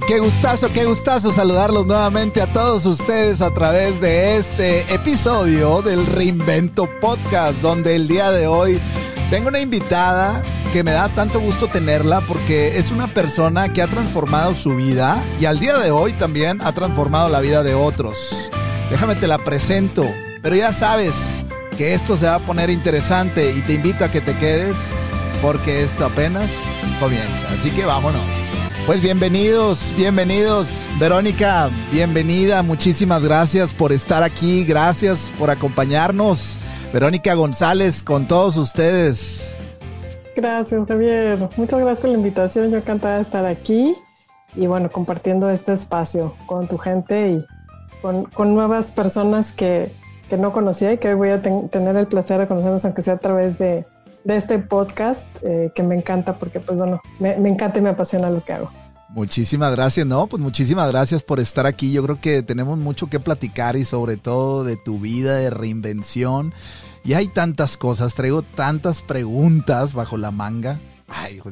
Qué gustazo, qué gustazo saludarlos nuevamente a todos ustedes a través de este episodio del Reinvento Podcast, donde el día de hoy tengo una invitada que me da tanto gusto tenerla porque es una persona que ha transformado su vida y al día de hoy también ha transformado la vida de otros. Déjame te la presento, pero ya sabes que esto se va a poner interesante y te invito a que te quedes porque esto apenas comienza. Así que vámonos. Pues bienvenidos, bienvenidos. Verónica, bienvenida. Muchísimas gracias por estar aquí. Gracias por acompañarnos. Verónica González, con todos ustedes. Gracias, Javier. Muchas gracias por la invitación. Yo encantada de estar aquí y bueno, compartiendo este espacio con tu gente y con, nuevas personas que, que, no conocía y que hoy voy a tener el placer de conocernos, aunque sea a través de, de este podcast eh, que me encanta porque pues bueno, me, me, encanta y me apasiona lo que hago. Muchísimas gracias, no, pues muchísimas gracias por estar aquí. Yo creo que tenemos mucho que platicar y sobre todo de tu vida de reinvención. Y hay tantas cosas, traigo tantas preguntas bajo la manga. Ay,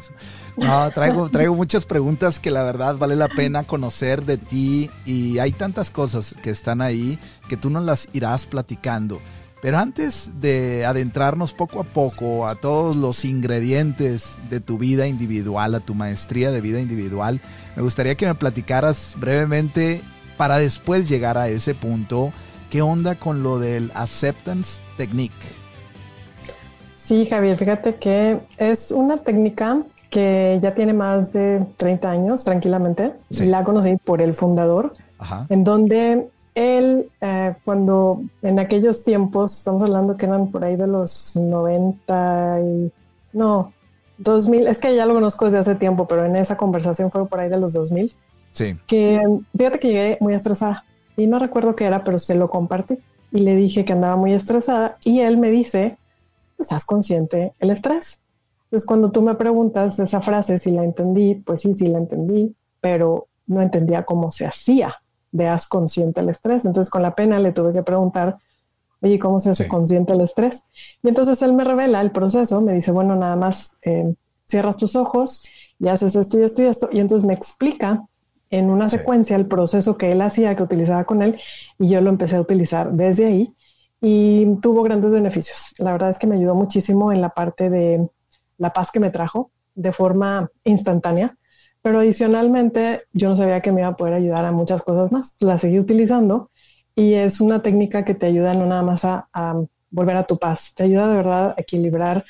no, traigo, traigo muchas preguntas que la verdad vale la pena conocer de ti y hay tantas cosas que están ahí que tú nos las irás platicando. Pero antes de adentrarnos poco a poco a todos los ingredientes de tu vida individual, a tu maestría de vida individual, me gustaría que me platicaras brevemente para después llegar a ese punto, ¿qué onda con lo del acceptance technique? Sí, Javier, fíjate que es una técnica que ya tiene más de 30 años, tranquilamente. La conocí por el fundador, en donde él, eh, cuando en aquellos tiempos, estamos hablando que eran por ahí de los 90 y... No, 2000, es que ya lo conozco desde hace tiempo, pero en esa conversación fue por ahí de los 2000. Sí. Que fíjate que llegué muy estresada y no recuerdo qué era, pero se lo compartí y le dije que andaba muy estresada y él me dice, pues haz consciente el estrés. Entonces cuando tú me preguntas esa frase, si la entendí, pues sí, sí la entendí, pero no entendía cómo se hacía veas consciente el estrés. Entonces con la pena le tuve que preguntar, oye, ¿cómo se hace consciente el estrés? Y entonces él me revela el proceso, me dice, bueno, nada más eh, cierras tus ojos y haces esto y esto y esto. Y entonces me explica en una secuencia el proceso que él hacía, que utilizaba con él, y yo lo empecé a utilizar desde ahí y tuvo grandes beneficios. La verdad es que me ayudó muchísimo en la parte de la paz que me trajo de forma instantánea pero adicionalmente, yo no sabía que me iba a poder ayudar a muchas cosas más. La seguí utilizando y es una técnica que te ayuda no nada más a, volver a tu paz, te ayuda de verdad a equilibrar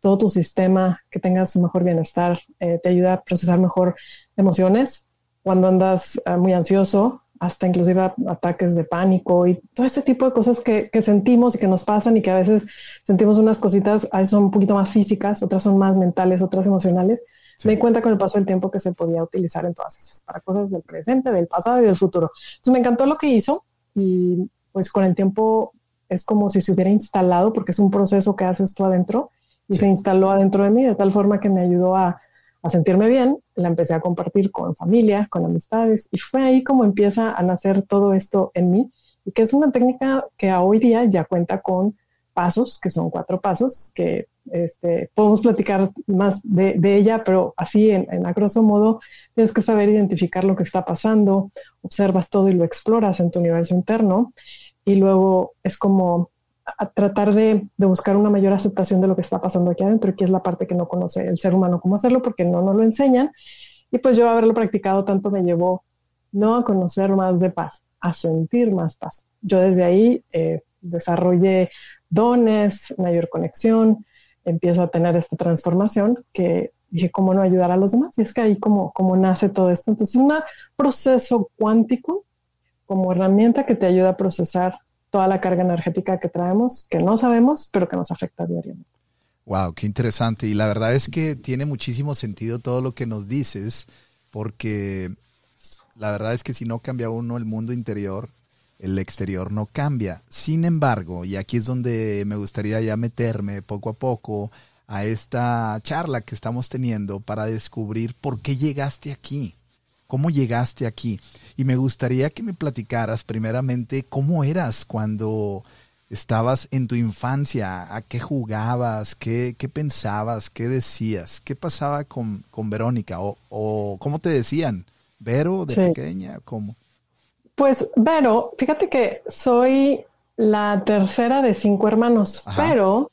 todo tu sistema, que tengas un mejor bienestar, eh, te ayuda a procesar mejor emociones cuando andas eh, muy ansioso, hasta inclusive ataques de pánico y todo este tipo de cosas que, sentimos y que nos pasan y que a veces sentimos unas cositas, a son un poquito más físicas, otras son más mentales, otras emocionales me di cuenta con el paso del tiempo que se podía utilizar en todas esas, para cosas del presente, del pasado y del futuro. Entonces me encantó lo que hizo y pues con el tiempo es como si se hubiera instalado, porque es un proceso que haces tú adentro y se instaló adentro de mí de tal forma que me ayudó a, a sentirme bien. La empecé a compartir con familia, con amistades y fue ahí como empieza a nacer todo esto en mí y que es una técnica que a hoy día ya cuenta con pasos, que son cuatro pasos, que este, podemos platicar más de, ella, pero así en, en, a grosso modo tienes que saber identificar lo que está pasando, observas todo y lo exploras en tu universo interno y luego es como tratar de, buscar una mayor aceptación de lo que está pasando aquí adentro y que es la parte que no conoce el ser humano cómo hacerlo porque no nos lo enseñan y pues yo haberlo practicado tanto me llevó no a conocer más de paz, a sentir más paz. Yo desde ahí eh, desarrollé dones, mayor conexión, empiezo a tener esta transformación que dije, ¿cómo no ayudar a los demás? Y es que ahí como, como nace todo esto. Entonces, es un proceso cuántico como herramienta que te ayuda a procesar toda la carga energética que traemos, que no sabemos, pero que nos afecta diariamente. Wow, qué interesante. Y la verdad es que tiene muchísimo sentido todo lo que nos dices, porque la verdad es que si no cambia uno el mundo interior, el exterior no cambia. Sin embargo, y aquí es donde me gustaría ya meterme poco a poco a esta charla que estamos teniendo para descubrir por qué llegaste aquí, cómo llegaste aquí. Y me gustaría que me platicaras primeramente cómo eras cuando estabas en tu infancia, a qué jugabas, qué, qué pensabas, qué decías, qué pasaba con, con Verónica o, o cómo te decían Vero de pequeña? ¿Cómo? Pues Vero, fíjate que soy la tercera de cinco hermanos, pero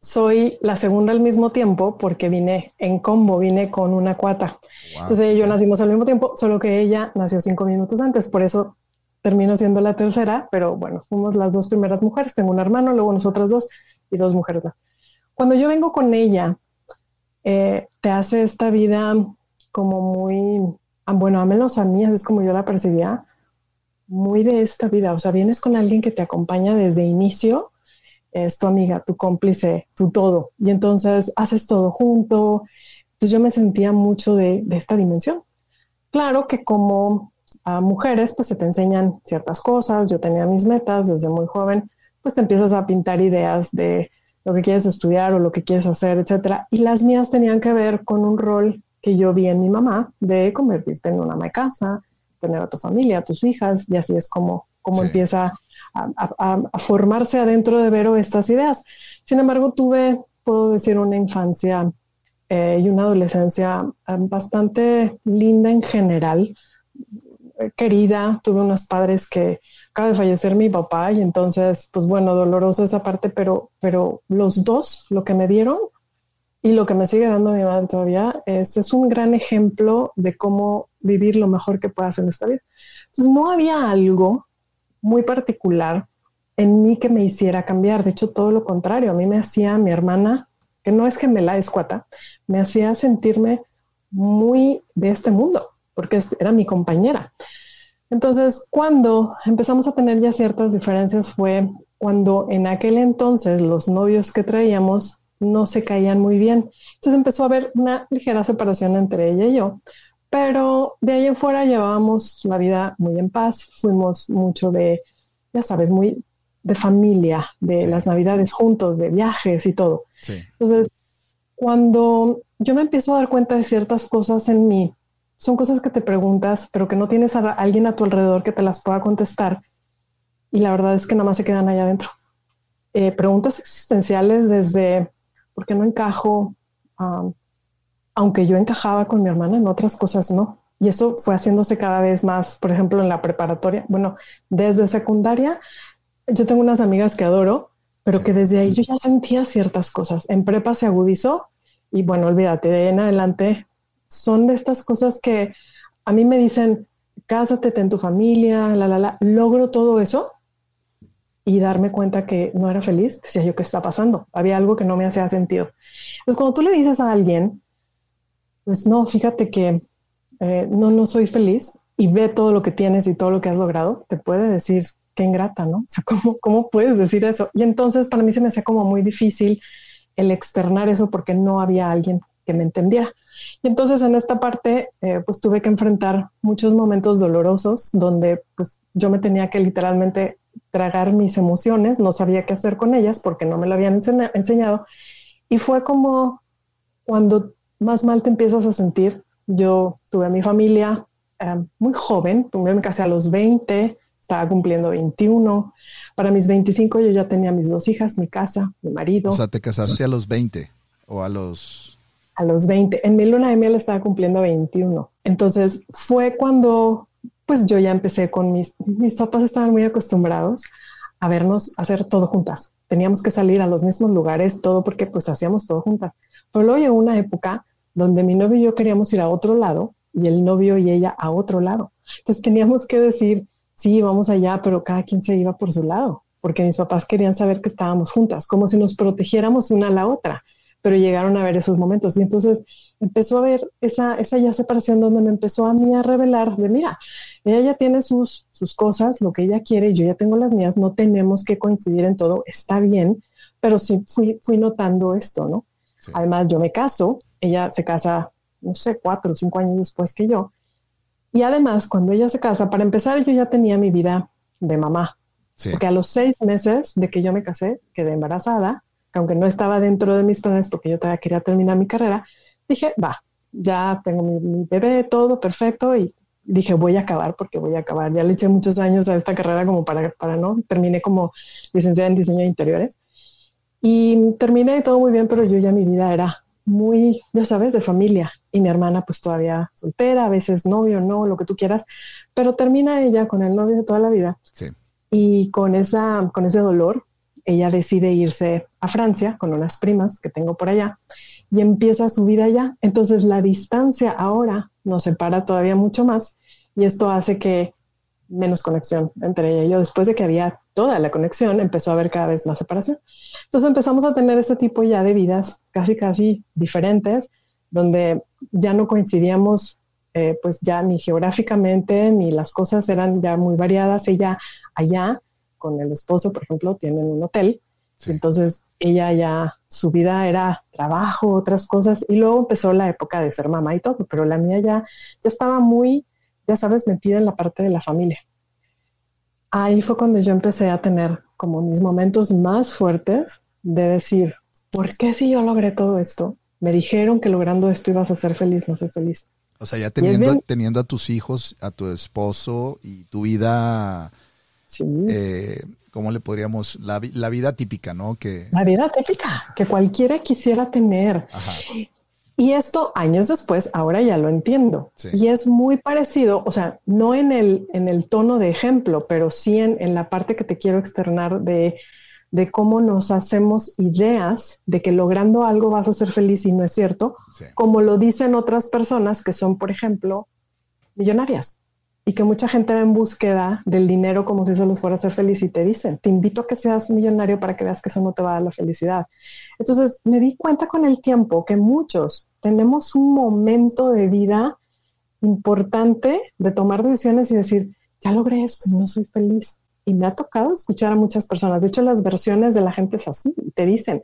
soy la segunda al mismo tiempo porque vine en combo, vine con una cuata. Entonces ella y yo nacimos al mismo tiempo, solo que ella nació cinco minutos antes, por eso termino siendo la tercera, pero bueno, fuimos las dos primeras mujeres, tengo un hermano, luego nosotras dos y dos mujeres. Cuando yo vengo con ella, eh, te hace esta vida como muy, ah, bueno, a menos a mí, es como yo la percibía, muy de esta vida, o sea, vienes con alguien que te acompaña desde inicio, es tu amiga, tu cómplice, tu todo, y entonces haces todo junto, entonces yo me sentía mucho de, esta dimensión. Claro que como a mujeres, pues se te enseñan ciertas cosas, yo tenía mis metas desde muy joven, pues te empiezas a pintar ideas de lo que quieres estudiar o lo que quieres hacer, etcétera, y las mías tenían que ver con un rol que yo vi en mi mamá de convertirte en una ama tener a tu familia, a tus hijas, y así es como, como empieza a, formarse adentro de Vero estas ideas. Sin embargo, tuve, puedo decir, una infancia eh, y una adolescencia eh, bastante linda en general, querida. Tuve unos padres que acaba de fallecer mi papá y entonces, pues bueno, doloroso esa parte, pero, pero los dos, lo que me dieron y lo que me sigue dando mi madre todavía, es, es un gran ejemplo de cómo vivir lo mejor que puedas en esta vida. No había algo muy particular en mí que me hiciera cambiar. De hecho, todo lo contrario. A mí me hacía mi hermana, que no es gemela, es cuata, me hacía sentirme muy de este mundo, porque era mi compañera. Entonces, cuando empezamos a tener ya ciertas diferencias fue cuando en aquel entonces los novios que traíamos no se caían muy bien. Entonces empezó a haber una ligera separación entre ella y yo, pero de ahí en fuera llevábamos la vida muy en paz, fuimos mucho de, ya sabes, muy de familia, de las navidades juntos, de viajes y todo. Entonces, cuando yo me empiezo a dar cuenta de ciertas cosas en mí, son cosas que te preguntas, pero que no tienes a alguien a tu alrededor que te las pueda contestar. Y la verdad es que nada más se quedan allá adentro. Eh, preguntas existenciales desde ¿por qué no encajo? aunque yo encajaba con mi hermana, en otras cosas no. Y eso fue haciéndose cada vez más, por ejemplo, en la preparatoria. Bueno, desde secundaria, yo tengo unas amigas que adoro, pero que desde ahí yo ya sentía ciertas cosas. En prepa se agudizó y bueno, olvídate, de ahí en adelante son de estas cosas que a mí me dicen, cásate, en tu familia, la, la, la. Logro todo eso y darme cuenta que no era feliz, decía yo, ¿qué está pasando? Había algo que no me hacía sentido. Entonces, cuando tú le dices a alguien, pues no, fíjate que eh, no, no soy feliz y ve todo lo que tienes y todo lo que has logrado, te puede decir, qué ingrata, ¿no? O sea, ¿cómo, ¿cómo puedes decir eso? Y entonces para mí se me hacía como muy difícil el externar eso porque no había alguien que me entendiera. Y entonces en esta parte, eh, pues tuve que enfrentar muchos momentos dolorosos donde pues yo me tenía que literalmente tragar mis emociones, no sabía qué hacer con ellas porque no me lo habían enseñado. Y fue como cuando más mal te empiezas a sentir. Yo tuve a mi familia eh, muy joven, me casé a los 20, estaba cumpliendo 21. Para mis 25 yo ya tenía mis dos hijas, mi casa, mi marido. O sea, te casaste a los 20 o a los... A los 20. En mi luna de miel estaba cumpliendo 21. Entonces fue cuando pues yo ya empecé con mis, mis papás estaban muy acostumbrados a vernos hacer todo juntas. Teníamos que salir a los mismos lugares, todo porque pues hacíamos todo juntas. Pero luego llegó una época donde mi novio y yo queríamos ir a otro lado y el novio y ella a otro lado. Entonces teníamos que decir, sí, vamos allá, pero cada quien se iba por su lado, porque mis papás querían saber que estábamos juntas, como si nos protegiéramos una a la otra, pero llegaron a ver esos momentos. Y entonces empezó a ver esa, esa ya separación donde me empezó a mí a revelar de, mira, ella ya tiene sus, sus cosas, lo que ella quiere, y yo ya tengo las mías, no tenemos que coincidir en todo, está bien, pero sí fui, fui notando esto, ¿no? Además, yo me caso, ella se casa, no sé, cuatro o cinco años después que yo, y además, cuando ella se casa, para empezar, yo ya tenía mi vida de mamá, porque a los seis meses de que yo me casé, quedé embarazada, que aunque no estaba dentro de mis planes porque yo todavía quería terminar mi carrera, dije, va, ya tengo mi, bebé, todo perfecto y dije, voy a acabar porque voy a acabar. Ya le eché muchos años a esta carrera como para, para no, terminé como licenciada en diseño de interiores y terminé todo muy bien, pero yo ya mi vida era muy, ya sabes, de familia. y mi hermana pues todavía soltera, a veces novio, no, lo que tú quieras, pero termina ella con el novio de toda la vida. Y con, esa, con ese dolor, ella decide irse a Francia con unas primas que tengo por allá y empieza su vida allá. Entonces la distancia ahora nos separa todavía mucho más y esto hace que menos conexión entre ella y yo. Después de que había toda la conexión, empezó a haber cada vez más separación. Entonces empezamos a tener ese tipo ya de vidas casi, casi diferentes, donde ya no coincidíamos, eh, pues ya ni geográficamente, ni las cosas eran ya muy variadas. Ella allá, con el esposo, por ejemplo, tienen un hotel. Entonces ella ya, su vida era trabajo, otras cosas, y luego empezó la época de ser mamá y todo, pero la mía ya, ya estaba muy ya sabes, metida en la parte de la familia. Ahí fue cuando yo empecé a tener como mis momentos más fuertes de decir, ¿por qué si yo logré todo esto? Me dijeron que logrando esto ibas a ser feliz, no soy feliz. O sea, ya teniendo, teniendo a tus hijos, a tu esposo y tu vida, sí. eh, ¿cómo le podríamos? La, la, vida típica, ¿no? Que... La vida típica, que cualquiera quisiera tener. Ajá. Y esto años después, ahora ya lo entiendo. Y es muy parecido, o sea, no en el, en el tono de ejemplo, pero sí en, en la parte que te quiero externar de, de, cómo nos hacemos ideas de que logrando algo vas a ser feliz y no es cierto, como lo dicen otras personas que son, por ejemplo, millonarias y que mucha gente va en búsqueda del dinero como si eso los fuera a hacer feliz y te dicen, te invito a que seas millonario para que veas que eso no te va a dar la felicidad. Entonces me di cuenta con el tiempo que muchos tenemos un momento de vida importante de tomar decisiones y decir, ya logré esto y no soy feliz. Y me ha tocado escuchar a muchas personas. De hecho, las versiones de la gente es así. Te dicen,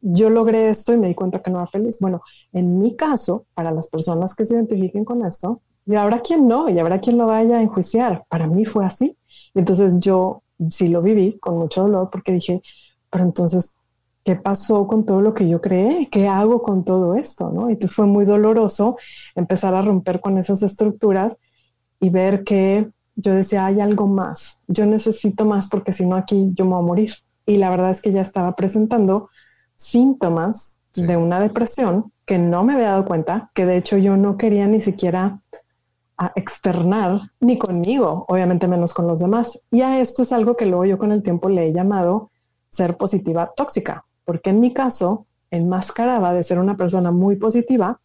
yo logré esto y me di cuenta que no era feliz. Bueno, en mi caso, para las personas que se identifiquen con esto, y habrá quien no, y habrá quien lo vaya a enjuiciar. Para mí fue así. Entonces yo sí lo viví con mucho dolor porque dije, pero entonces, ¿qué pasó con todo lo que yo creé? ¿Qué hago con todo esto? ¿no? Y fue muy doloroso empezar a romper con esas estructuras y ver que yo decía, hay algo más, yo necesito más porque si no aquí yo me voy a morir. Y la verdad es que ya estaba presentando síntomas de una depresión que no me había dado cuenta, que de hecho yo no quería ni siquiera a externar ni conmigo, obviamente menos con los demás. Y a esto es algo que luego yo con el tiempo le he llamado ser positiva tóxica, porque en mi caso enmascaraba de ser una persona muy positiva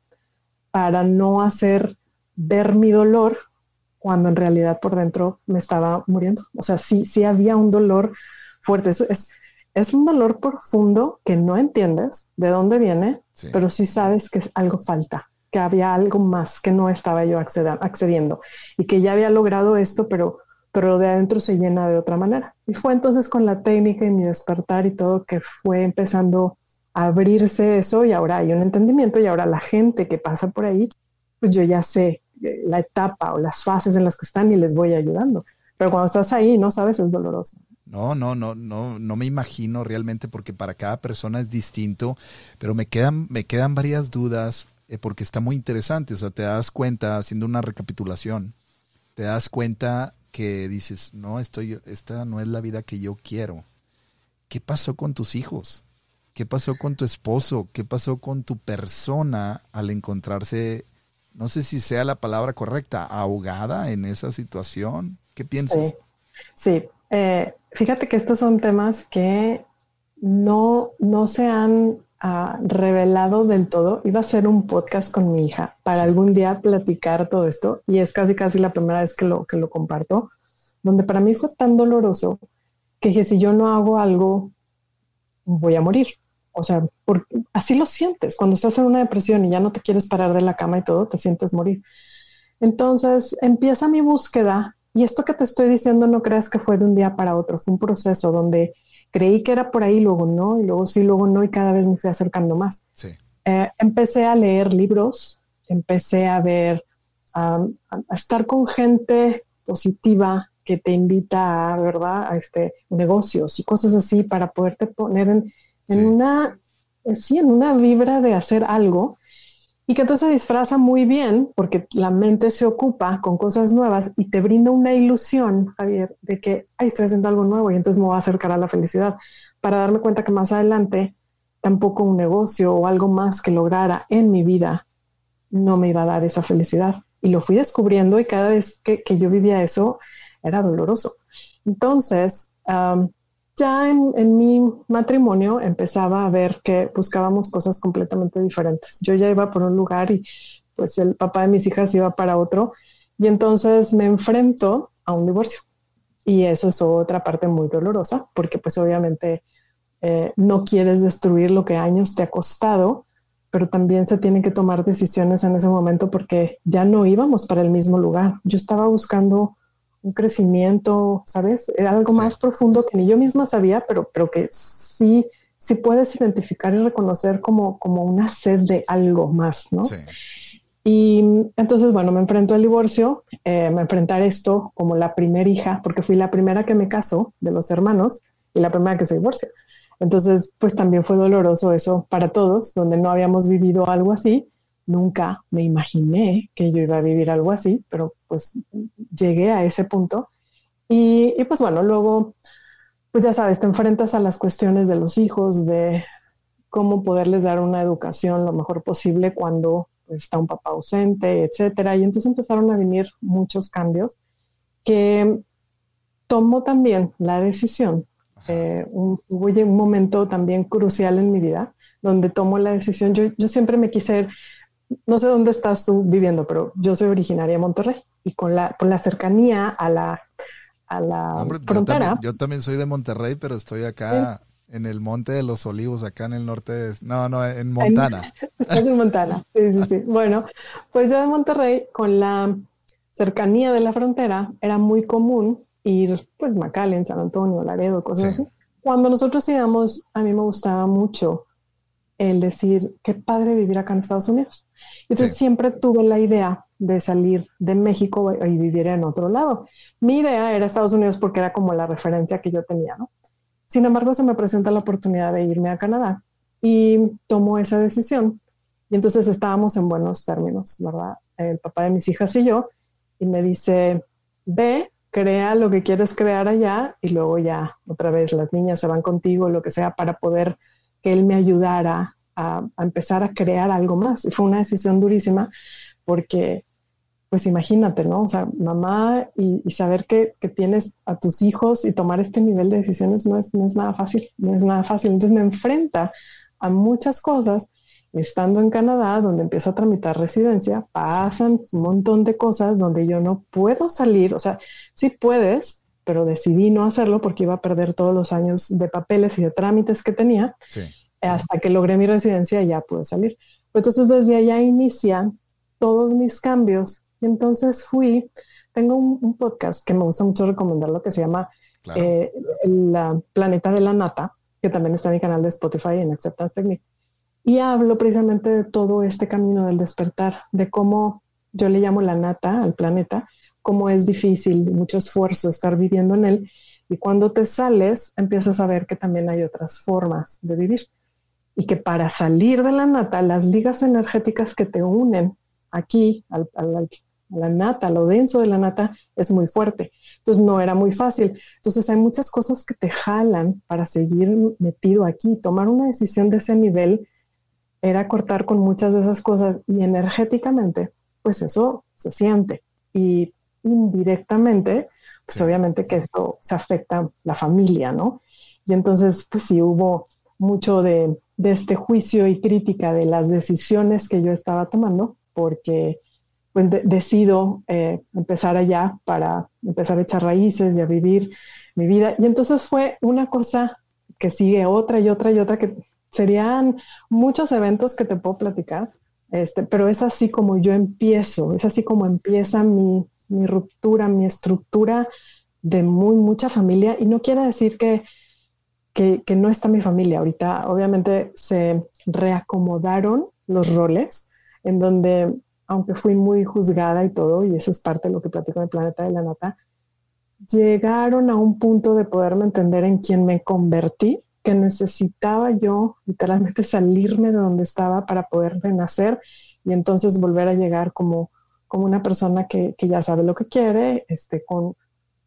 para no hacer ver mi dolor cuando en realidad por dentro me estaba muriendo. O sea, sí, sí había un dolor fuerte. es, es un dolor profundo que no entiendes de dónde viene, pero sí sabes que algo falta que había algo más que no estaba yo accediendo y que ya había logrado esto, pero, pero de adentro se llena de otra manera. Y fue entonces con la técnica y mi despertar y todo que fue empezando a abrirse eso y ahora hay un entendimiento y ahora la gente que pasa por ahí, pues yo ya sé eh, la etapa o las fases en las que están y les voy ayudando. Pero cuando estás ahí, no sabes, es doloroso. No, no, no, no, no me imagino realmente porque para cada persona es distinto, pero me quedan, me quedan varias dudas porque está muy interesante. O sea, te das cuenta, haciendo una recapitulación, te das cuenta que dices, no, estoy, esta no es la vida que yo quiero. ¿Qué pasó con tus hijos? ¿Qué pasó con tu esposo? ¿Qué pasó con tu persona al encontrarse, no sé si sea la palabra correcta, ahogada en esa situación? ¿Qué piensas? Sí, eh, fíjate que estos son temas que no, no se han revelado del todo. Iba a hacer un podcast con mi hija para algún día platicar todo esto y es casi casi la primera vez que lo, que lo comparto, donde para mí fue tan doloroso que dije, si yo no hago algo, voy a morir. O sea, porque así lo sientes. Cuando estás en una depresión y ya no te quieres parar de la cama y todo, te sientes morir. Entonces empieza mi búsqueda y esto que te estoy diciendo no creas que fue de un día para otro, fue un proceso donde creí que era por ahí, luego no, y luego sí, luego no, y cada vez me fui acercando más. Eh, empecé a leer libros, empecé a ver, a estar con gente positiva que te invita a, ¿verdad? A este, negocios y cosas así para poderte poner en, en una, sí, en una vibra de hacer algo y que entonces disfraza muy bien porque la mente se ocupa con cosas nuevas y te brinda una ilusión, Javier, de que Ay, estoy haciendo algo nuevo y entonces me voy a acercar a la felicidad, para darme cuenta que más adelante tampoco un negocio o algo más que lograra en mi vida no me iba a dar esa felicidad. Y lo fui descubriendo y cada vez que, yo vivía eso era doloroso. Entonces, ya en, mi matrimonio empezaba a ver que buscábamos cosas completamente diferentes. Yo ya iba por un lugar y pues el papá de mis hijas iba para otro y entonces me enfrento a un divorcio. Y eso es otra parte muy dolorosa porque pues obviamente eh, no quieres destruir lo que años te ha costado, pero también se tienen que tomar decisiones en ese momento porque ya no íbamos para el mismo lugar. Yo estaba buscando un crecimiento, ¿sabes? Era algo más profundo que ni yo misma sabía, pero, pero que sí, sí puedes identificar y reconocer como, como una sed de algo más, ¿no? Sí. Y entonces, bueno, me enfrento al divorcio, eh, me enfrentar esto como la primera hija, porque fui la primera que me casó de los hermanos y la primera que se divorcia. Entonces, pues también fue doloroso eso para todos, donde no habíamos vivido algo así. Nunca me imaginé que yo iba a vivir algo así, pero pues llegué a ese punto. Y, y pues bueno, luego, pues ya sabes, te enfrentas a las cuestiones de los hijos, de cómo poderles dar una educación lo mejor posible cuando pues, está un papá ausente, etcétera. Y entonces empezaron a venir muchos cambios que tomó también la decisión eh, un, hubo un momento también crucial en mi vida donde tomo la decisión. Yo, yo siempre me quise, no sé dónde estás tú viviendo, pero yo soy originaria de Monterrey y con la, con la cercanía a la, a la frontera. Yo también, soy de Monterrey, pero estoy acá en el Monte de los Olivos, acá en el norte de... No, no, en Montana. En, en Montana, sí, sí, sí. Bueno, pues yo de Monterrey, con la cercanía de la frontera, era muy común ir, pues, en San Antonio, Laredo, cosas así. Cuando nosotros íbamos, a mí me gustaba mucho el decir, qué padre vivir acá en Estados Unidos. Entonces siempre tuve la idea de salir de México y vivir en otro lado. Mi idea era Estados Unidos porque era como la referencia que yo tenía, ¿no? Sin embargo, se me presenta la oportunidad de irme a Canadá y tomo esa decisión. Y entonces estábamos en buenos términos, ¿verdad? El papá de mis hijas y yo, y me dice, ve, crea lo que quieres crear allá y luego ya otra vez las niñas se van contigo, lo que sea, para poder que él me ayudara a, empezar a crear algo más. Y fue una decisión durísima porque, pues imagínate, ¿no? O sea, mamá y, saber que, tienes a tus hijos y tomar este nivel de decisiones no es, no es nada fácil, no es nada fácil. Entonces me enfrenta a muchas cosas estando en Canadá, donde empiezo a tramitar residencia, pasan un montón de cosas donde yo no puedo salir, o sea, sí puedes, pero decidí no hacerlo porque iba a perder todos los años de papeles y de trámites que tenía. Hasta que logré mi residencia ya pude salir. Entonces desde allá inician todos mis cambios. Y entonces fui, tengo un, podcast que me gusta mucho recomendarlo que se llama eh, La Planeta de la Nata, que también está en mi canal de Spotify en Acceptance Technique. Y hablo precisamente de todo este camino del despertar, de cómo yo le llamo la nata al planeta, cómo es difícil, mucho esfuerzo estar viviendo en él. Y cuando te sales, empiezas a ver que también hay otras formas de vivir. Y que para salir de la nata, las ligas energéticas que te unen aquí al, a la nata, lo denso de la nata, es muy fuerte. Entonces no era muy fácil. Entonces hay muchas cosas que te jalan para seguir metido aquí. Tomar una decisión de ese nivel era cortar con muchas de esas cosas y energéticamente, pues eso se siente. Y indirectamente, pues obviamente que esto se afecta a la familia, ¿no? Y entonces, pues sí hubo mucho de, este juicio y crítica de las decisiones que yo estaba tomando, porque pues, decido eh, empezar allá para empezar a echar raíces y a vivir mi vida. Y entonces fue una cosa que sigue otra y otra y otra que serían muchos eventos que te puedo platicar, este, pero es así como yo empiezo, es así como empieza mi, mi ruptura, mi estructura de muy mucha familia. Y no quiere decir que, que, no está mi familia. Ahorita obviamente se reacomodaron los roles en donde, aunque fui muy juzgada y todo, y eso es parte de lo que platico en el planeta de la nata, llegaron a un punto de poderme entender en quién me convertí que necesitaba yo literalmente salirme de donde estaba para poder renacer y entonces volver a llegar como, como una persona que, ya sabe lo que quiere, este, con,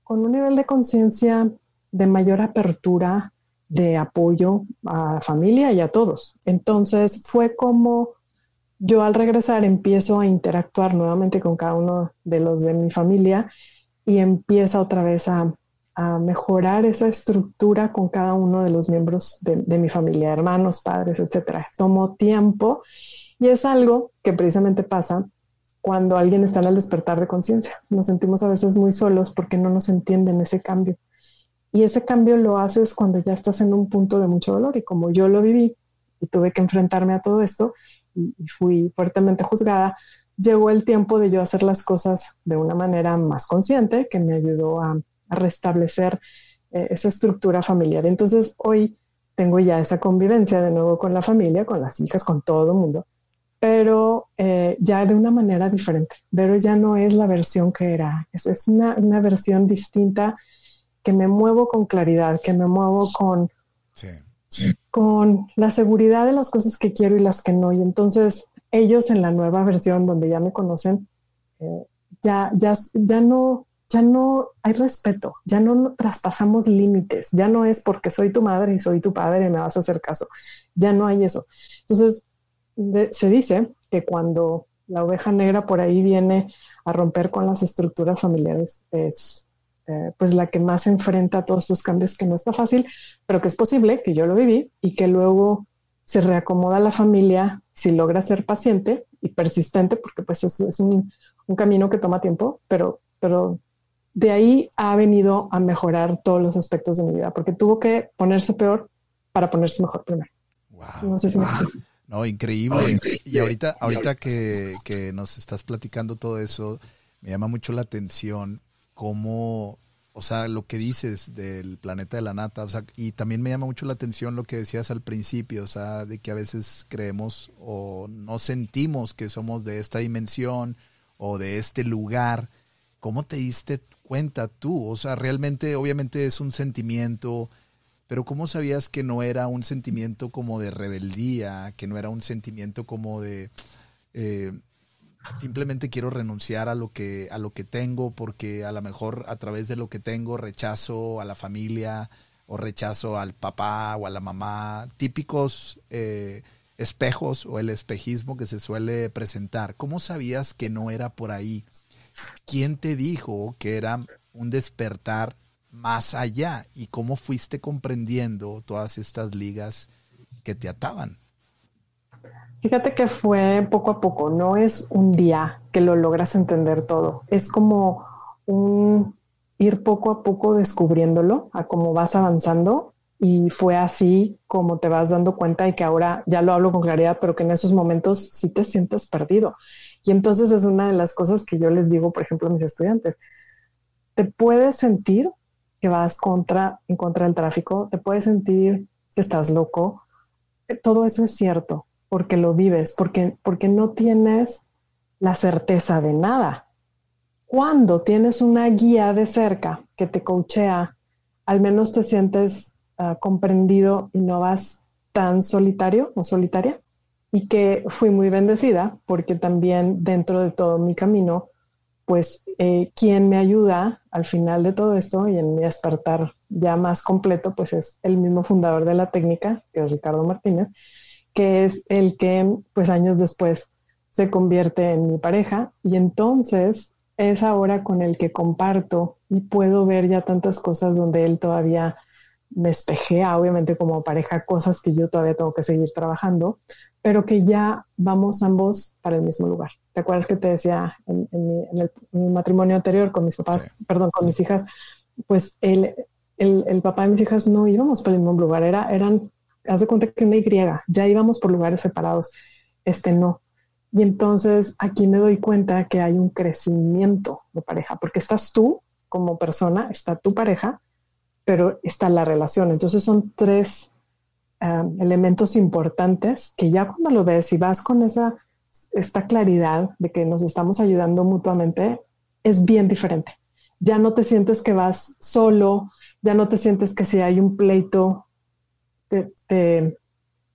con un nivel de conciencia de mayor apertura, de apoyo a la familia y a todos. Entonces fue como yo al regresar empiezo a interactuar nuevamente con cada uno de los de mi familia y empieza otra vez a, mejorar esa estructura con cada uno de los miembros de, de mi familia, hermanos, padres, etcétera. Tomo tiempo y es algo que precisamente pasa cuando alguien está en el despertar de conciencia. Nos sentimos a veces muy solos porque no nos entienden ese cambio. Y ese cambio lo haces cuando ya estás en un punto de mucho dolor. Y como yo lo viví y tuve que enfrentarme a todo esto, y, fui fuertemente juzgada, llegó el tiempo de yo hacer las cosas de una manera más consciente que me ayudó a, restablecer eh, esa estructura familiar. Entonces hoy tengo ya esa convivencia de nuevo con la familia, con las hijas, con todo el mundo, pero eh, ya de una manera diferente. Pero ya no es la versión que era, es, es una, una, versión distinta que me muevo con claridad, que me muevo con, sí con la seguridad de las cosas que quiero y las que no. Y entonces ellos en la nueva versión donde ya me conocen, eh, ya, ya, ya no, ya no hay respeto, ya no traspasamos límites, ya no es porque soy tu madre y soy tu padre y me vas a hacer caso, ya no hay eso. Entonces, se dice que cuando la oveja negra por ahí viene a romper con las estructuras familiares, es eh, pues la que más enfrenta a todos estos cambios que no está fácil, pero que es posible, que yo lo viví y que luego se reacomoda la familia si logra ser paciente y persistente, porque pues eso es un, un camino que toma tiempo, pero, pero de ahí ha venido a mejorar todos los aspectos de mi vida, porque tuvo que ponerse peor para ponerse mejor primero. No sé si me explico. No, increíble. Y ahorita, ahorita que, que, nos estás platicando todo eso, me llama mucho la atención cómo, o sea, lo que dices del planeta de la nata, o sea, y también me llama mucho la atención lo que decías al principio, o sea, de que a veces creemos o no sentimos que somos de esta dimensión o de este lugar. ¿Cómo te diste cuenta tú? O sea, realmente, obviamente es un sentimiento, pero ¿cómo sabías que no era un sentimiento como de rebeldía, que no era un sentimiento como de... Eh, simplemente quiero renunciar a lo que a lo que tengo porque a lo mejor a través de lo que tengo rechazo a la familia o rechazo al papá o a la mamá típicos eh, espejos o el espejismo que se suele presentar. Cómo sabías que no era por ahí quién te dijo que era un despertar más allá y cómo fuiste comprendiendo todas estas ligas que te ataban Fíjate que fue poco a poco, no es un día que lo logras entender todo, es como un ir poco a poco descubriéndolo a cómo vas avanzando y fue así como te vas dando cuenta y que ahora ya lo hablo con claridad, pero que en esos momentos sí te sientes perdido. Y entonces es una de las cosas que yo les digo, por ejemplo, a mis estudiantes. Te puedes sentir que vas contra, en contra del tráfico, te puedes sentir que estás loco. Todo eso es cierto, porque lo vives, porque, porque no tienes la certeza de nada. Cuando tienes una guía de cerca que te coachea, al menos te sientes ah, comprendido y no vas tan solitario o solitaria. Y que fui muy bendecida porque también dentro de todo mi camino, pues eh, quien me ayuda al final de todo esto y en mi despertar ya más completo, pues es el mismo fundador de la técnica, que es Ricardo Martínez, que es el que pues años después se convierte en mi pareja y entonces es ahora con el que comparto y puedo ver ya tantas cosas donde él todavía me espejea, obviamente como pareja, cosas que yo todavía tengo que seguir trabajando, pero que ya vamos ambos para el mismo lugar. ¿Te acuerdas que te decía en, mi, matrimonio anterior con mis papás, perdón, con mis hijas? Pues el, el, el, papá de mis hijas no íbamos para el mismo lugar, era, eran haz de cuenta que una Y, ya íbamos por lugares separados, este no. Y entonces aquí me doy cuenta que hay un crecimiento de pareja, porque estás tú como persona, está tu pareja, pero está la relación. Entonces son tres um, elementos importantes que ya cuando lo ves y vas con esa esta claridad de que nos estamos ayudando mutuamente, es bien diferente. Ya no te sientes que vas solo, ya no te sientes que si hay un pleito te,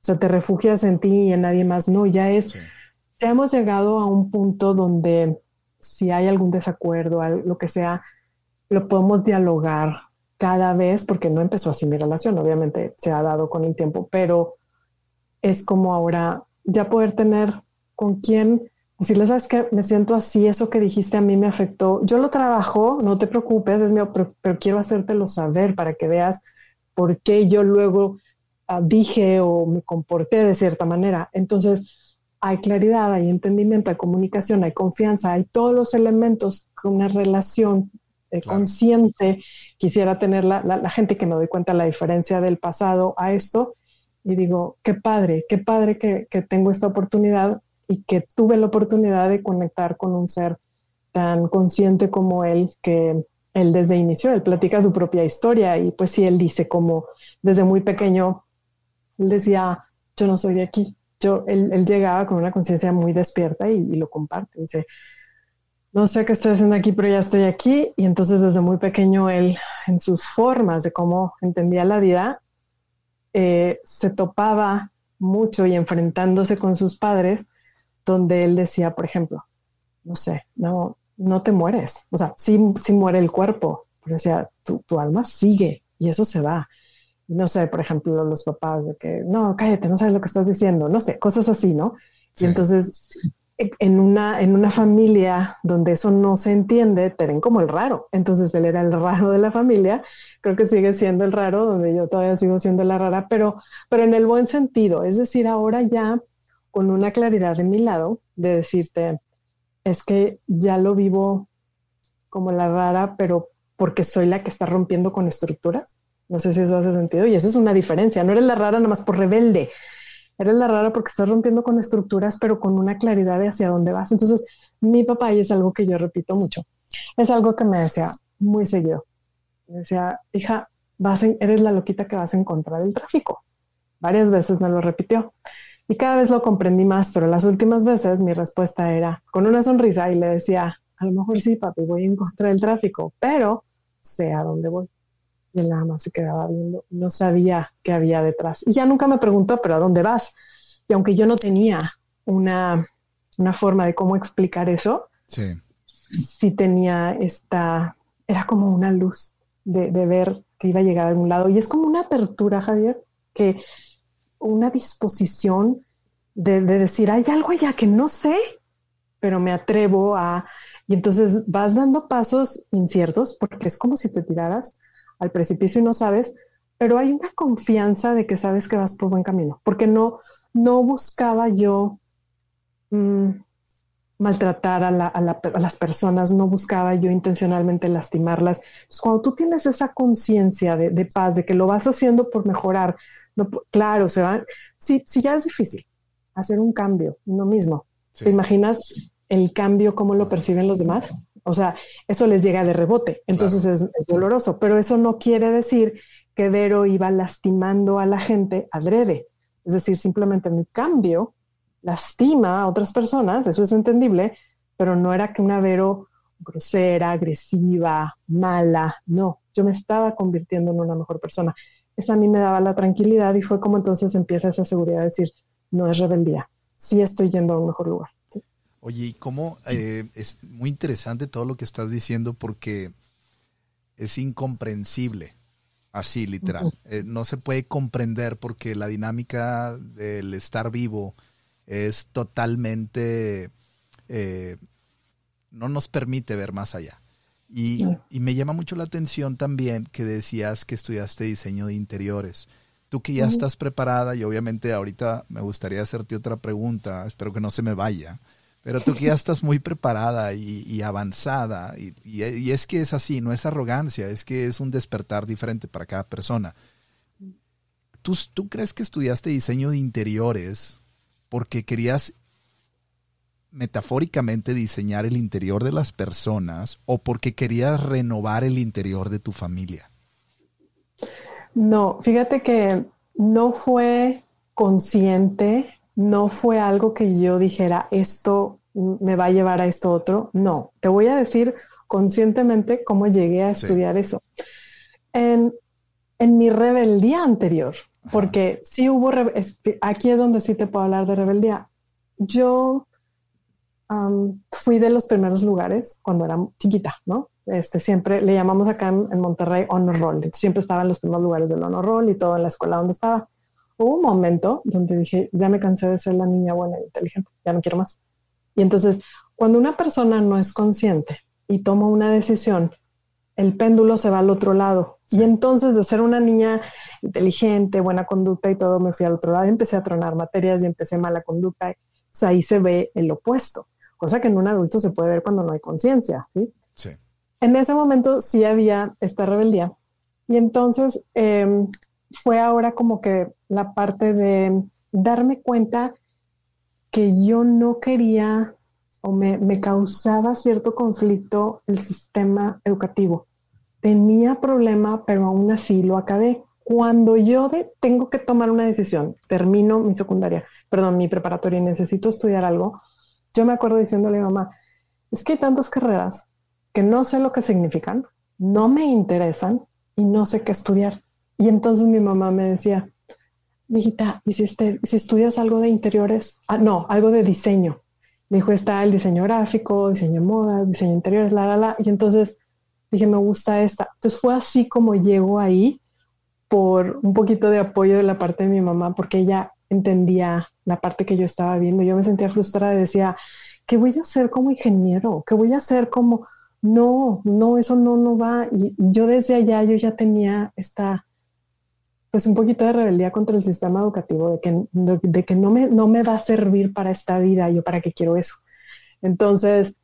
o sea, te refugias en ti y en nadie más. No, ya es, ya hemos llegado a un punto donde si hay algún desacuerdo, lo que sea, lo podemos dialogar cada vez, porque no empezó así mi relación, obviamente se ha dado con el tiempo, pero es como ahora ya poder tener con quién decirle, sabes que me siento así, eso que dijiste a mí me afectó. Yo lo trabajo, no te preocupes, es mío, pero, quiero hacértelo saber para que veas por qué yo luego ah, dije o me comporté de cierta manera. Entonces, hay claridad, hay entendimiento, hay comunicación, hay confianza, hay todos los elementos que una relación eh, consciente quisiera tener la, la, gente que me doy cuenta la diferencia del pasado a esto y digo, qué padre, qué padre que, que tengo esta oportunidad y que tuve la oportunidad de conectar con un ser tan consciente como él, que él desde inicio, él platica su propia historia y pues sí, él dice como desde muy pequeño, él decía, yo no soy de aquí. Yo, él, llegaba con una conciencia muy despierta y, y, lo comparte. Dice, no sé qué estoy haciendo aquí, pero ya estoy aquí. Y entonces desde muy pequeño él, en sus formas de cómo entendía la vida, eh, se topaba mucho y enfrentándose con sus padres, donde él decía, por ejemplo, no sé, no, no te mueres. O sea, sí, sí muere el cuerpo, pero decía, tu, tu alma sigue y eso se va. No sé, por ejemplo, los papás de que, no, cállate, no sabes lo que estás diciendo, no sé, cosas así, ¿no? Y entonces en una, en una familia donde eso no se entiende, te ven como el raro. Entonces él era el raro de la familia. Creo que sigue siendo el raro, donde yo todavía sigo siendo la rara, pero, pero en el buen sentido. Es decir, ahora ya con una claridad de mi lado de decirte, es que ya lo vivo como la rara, pero porque soy la que está rompiendo con estructuras. No sé si eso hace sentido. Y eso es una diferencia. No eres la rara nada más por rebelde eres la rara porque estás rompiendo con estructuras, pero con una claridad de hacia dónde vas. Entonces, mi papá, y es algo que yo repito mucho, es algo que me decía muy seguido. Me decía, hija, vas eres la loquita que vas a encontrar el tráfico. Varias veces me lo repitió. Y cada vez lo comprendí más, pero las últimas veces mi respuesta era con una sonrisa y le decía, a lo mejor sí, papi, voy en contra del tráfico, pero sé a dónde voy. Y él nada más se quedaba viendo, no sabía qué había detrás. Y ya nunca me preguntó, pero ¿a dónde vas? Y aunque yo no tenía una, una forma de cómo explicar eso, sí. sí tenía esta, era como una luz de, de ver que iba a llegar a algún lado. Y es como una apertura, Javier, que una disposición de, de, decir, hay algo allá que no sé, pero me atrevo a... Y entonces vas dando pasos inciertos porque es como si te tiraras al precipicio y no sabes, pero hay una confianza de que sabes que vas por buen camino, porque no, no buscaba yo mm, maltratar a, las personas, no buscaba yo intencionalmente lastimarlas. cuando tú tienes esa conciencia de, paz, de que lo vas haciendo por mejorar, no, claro, se va, si, si ya es difícil hacer un cambio, uno mismo, ¿te imaginas el cambio, cómo lo perciben los demás? O sea, eso les llega de rebote, entonces es, doloroso, pero eso no quiere decir que Vero iba lastimando a la gente adrede. Es decir, simplemente mi cambio lastima a otras personas, eso es entendible, pero no era que una Vero grosera, agresiva, mala, no, yo me estaba convirtiendo en una mejor persona. Eso a mí me daba la tranquilidad y fue como entonces empieza esa seguridad de decir, no es rebeldía, sí estoy yendo a un mejor lugar. Oye, y cómo eh, es muy interesante todo lo que estás diciendo porque es incomprensible, así literal. Eh, no se puede comprender porque la dinámica del estar vivo es totalmente, eh, no nos permite ver más allá. Y, y, me llama mucho la atención también que decías que estudiaste diseño de interiores. Tú que ya estás preparada y obviamente ahorita me gustaría hacerte otra pregunta, espero que no se me vaya. Pero tú que ya estás muy preparada y, avanzada, y, es que es así, no es arrogancia, es que es un despertar diferente para cada persona. ¿Tú, ¿Tú crees que estudiaste diseño de interiores porque querías metafóricamente diseñar el interior de las personas o porque querías renovar el interior de tu familia? No, fíjate que no fue consciente no fue algo que yo dijera, esto me va a llevar a esto otro. No, te voy a decir conscientemente cómo llegué a estudiar eso. En, mi rebeldía anterior, porque sí hubo, aquí es donde sí te puedo hablar de rebeldía. Yo fui de los primeros lugares cuando era chiquita, ¿no? Este, siempre le llamamos acá en, Monterrey honor roll. Siempre estaba en los primeros lugares del honor roll y todo en la escuela donde estaba hubo un momento donde dije, ya me cansé de ser la niña buena e inteligente, ya no quiero más. Y entonces, cuando una persona no es consciente y toma una decisión, el péndulo se va al otro lado. Y entonces de ser una niña inteligente, buena conducta y todo, me fui al otro lado y empecé a tronar materias y empecé mala conducta. O sea, ahí se ve el opuesto, cosa que en un adulto se puede ver cuando no hay conciencia, ¿sí? Sí. En ese momento sí había esta rebeldía. Y entonces em, fue ahora como que la parte de darme cuenta que yo no quería o me, me causaba cierto conflicto el sistema educativo. Tenía problema, pero aún así lo acabé. Cuando yo tengo que tomar una decisión, termino mi secundaria, perdón, mi preparatoria y necesito estudiar algo, yo me acuerdo diciéndole a mamá, es que hay tantas carreras que no sé lo que significan, no me interesan y no sé qué estudiar. Y entonces mi mamá me decía, mijita, ¿y si, este, estudias algo de interiores? Ah, no, algo de diseño. Me dijo, está el diseño gráfico, diseño de moda, diseño de interiores, la, la, la. Y entonces dije, me gusta esta. Entonces fue así como llego ahí por un poquito de apoyo de la parte de mi mamá, porque ella entendía la parte que yo estaba viendo. Yo me sentía frustrada y decía, ¿qué voy a hacer como ingeniero? ¿Qué voy a hacer como no, no, eso no, no va. Y, yo desde allá, yo ya tenía esta, pues un poquito de rebeldía contra el sistema educativo, de que, de, que no, me, no me va a servir para esta vida, yo para qué quiero eso. Entonces,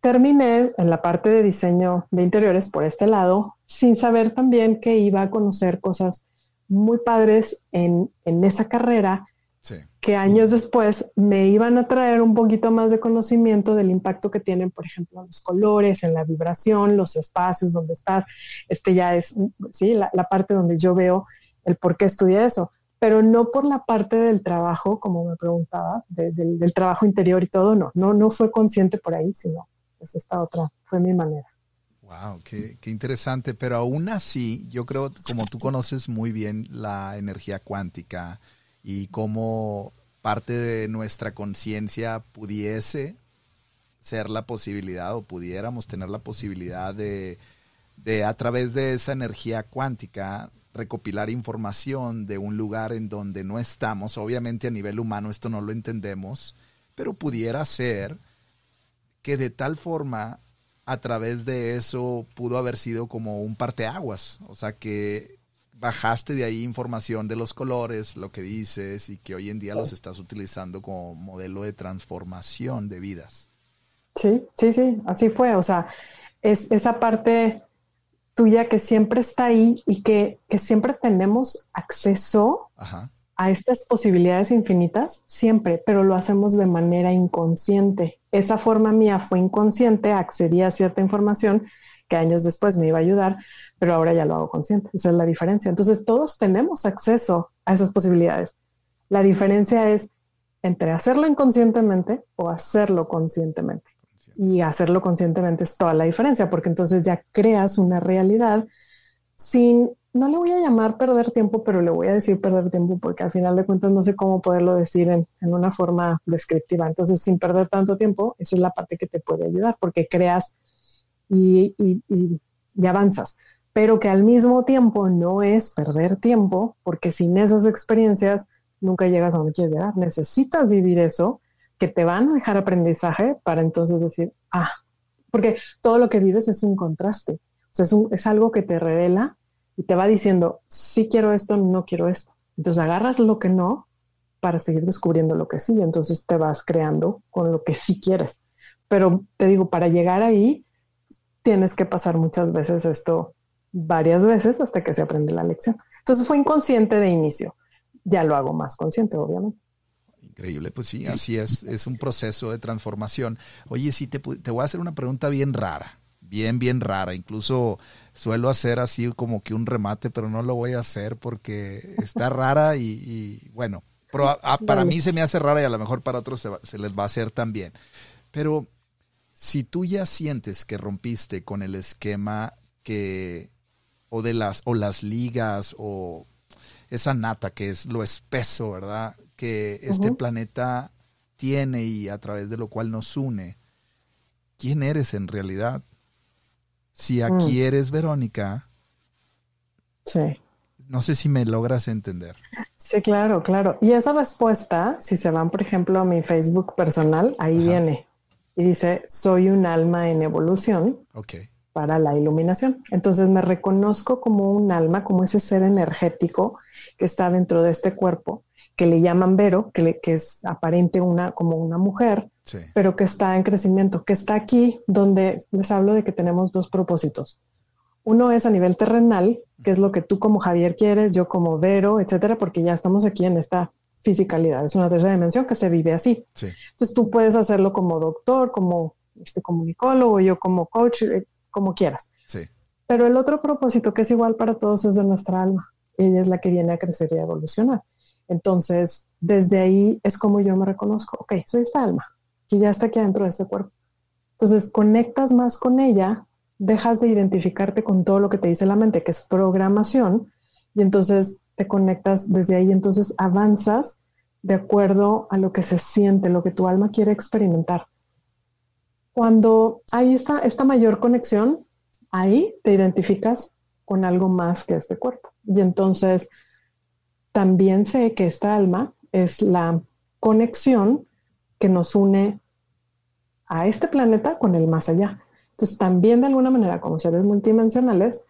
terminé en la parte de diseño de interiores por este lado, sin saber también que iba a conocer cosas muy padres en, en esa carrera que años después me iban a traer un poquito más de conocimiento del impacto que tienen, por ejemplo, los colores, en la vibración, los espacios donde estar. Este ya es, sí, la, parte donde yo veo el por qué estudié eso, pero no por la parte del trabajo, como me preguntaba, del trabajo interior y todo, no, no, no fue consciente por ahí, sino es esta otra, fue mi manera. Wow, qué, interesante, pero aún así, yo creo, como tú conoces muy bien la energía cuántica, y cómo parte de nuestra conciencia pudiese ser la posibilidad o pudiéramos tener la posibilidad de a través de esa energía cuántica recopilar información de un lugar en donde no estamos. Obviamente a nivel humano esto no lo entendemos, pero pudiera ser que de tal forma a través de eso pudo haber sido como un parteaguas. O sea que bajaste de ahí información de los colores, lo que dices, y que hoy en día los estás utilizando como modelo de transformación de vidas. Sí, sí, sí, así fue. O sea, es esa parte tuya que siempre está ahí y que, siempre tenemos acceso a estas posibilidades infinitas, siempre, pero lo hacemos de manera inconsciente. Esa forma mía fue inconsciente, accedí a cierta información que años después me iba a ayudar, pero ahora ya lo hago consciente. Esa es la diferencia. Entonces todos tenemos acceso a esas posibilidades. La diferencia es entre hacerlo inconscientemente o hacerlo conscientemente. Y hacerlo conscientemente es toda la diferencia, porque entonces ya creas una realidad sin, no le voy a llamar perder tiempo, pero le voy a decir perder tiempo, porque al final de cuentas no sé cómo poderlo decir en, una forma descriptiva. Entonces, sin perder tanto tiempo, esa es la parte que te puede ayudar, porque creas y, y avanzas pero que al mismo tiempo no es perder tiempo, porque sin esas experiencias nunca llegas a donde quieres llegar. Necesitas vivir eso, que te van a dejar aprendizaje para entonces decir, ah, porque todo lo que vives es un contraste, es algo que te revela y te va diciendo, sí quiero esto, no quiero esto. Entonces agarras lo que no para seguir descubriendo lo que sí, entonces te vas creando con lo que sí quieres. Pero te digo, para llegar ahí, tienes que pasar muchas veces esto varias veces hasta que se aprende la lección. Entonces fue inconsciente de inicio. Ya lo hago más consciente, obviamente. Increíble, pues sí, así es. Es un proceso de transformación. Oye, sí, te, te voy a hacer una pregunta bien rara, bien, bien rara. Incluso suelo hacer así como que un remate, pero no lo voy a hacer porque está rara y, bueno, para mí se me hace rara y a lo mejor para otros se, se les va a hacer también. Pero si tú ya sientes que rompiste con el esquema que o de las o las ligas o esa nata que es lo espeso, ¿verdad? Que este planeta tiene y a través de lo cual nos une. ¿Quién eres en realidad? Si aquí mm. eres Verónica, sí. No sé si me logras entender. Sí, claro, claro. Y esa respuesta, si se van, por ejemplo, a mi Facebook personal, ahí viene y dice, soy un alma en evolución para la iluminación. Entonces me reconozco como un alma, como ese ser energético que está dentro de este cuerpo, que le llaman Vero, que, que es aparente una, como una mujer, pero que está en crecimiento, que está aquí donde les hablo de que tenemos dos propósitos. Uno es a nivel terrenal, que es lo que tú como Javier quieres, yo como Vero, etcétera, porque ya estamos aquí en esta fisicalidad, es una tercera dimensión que se vive así. Entonces tú puedes hacerlo como doctor, como este comunicólogo, yo como coach, eh, como quieras. Pero el otro propósito que es igual para todos es de nuestra alma. Ella es la que viene a crecer y a evolucionar. Entonces, desde ahí es como yo me reconozco, ok, soy esta alma, que ya está aquí dentro de este cuerpo. Entonces, conectas más con ella dejas de identificarte con todo lo que te dice la mente, que es programación, y entonces te conectas desde ahí, entonces avanzas de acuerdo a lo que se siente, lo que tu alma quiere experimentar. Cuando hay esta, esta mayor conexión, ahí te identificas con algo más que este cuerpo. Y entonces también sé que esta alma es la conexión que nos une a este planeta con el más allá. Entonces, también de alguna manera, como seres multidimensionales,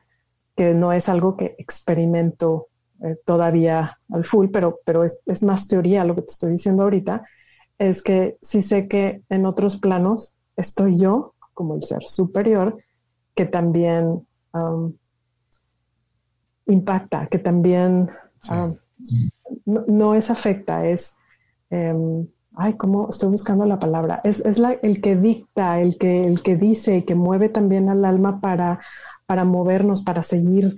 que no es algo que experimento eh, todavía al full, pero, pero es, es, más teoría lo que te estoy diciendo ahorita, es que sí sé que en otros planos estoy yo como el ser superior, que también impacta, que también no, es afecta, es... Em, ay, ¿cómo estoy buscando la palabra? Es, la, el que dicta, el que, el que dice, que mueve también al alma para, para movernos, para seguir.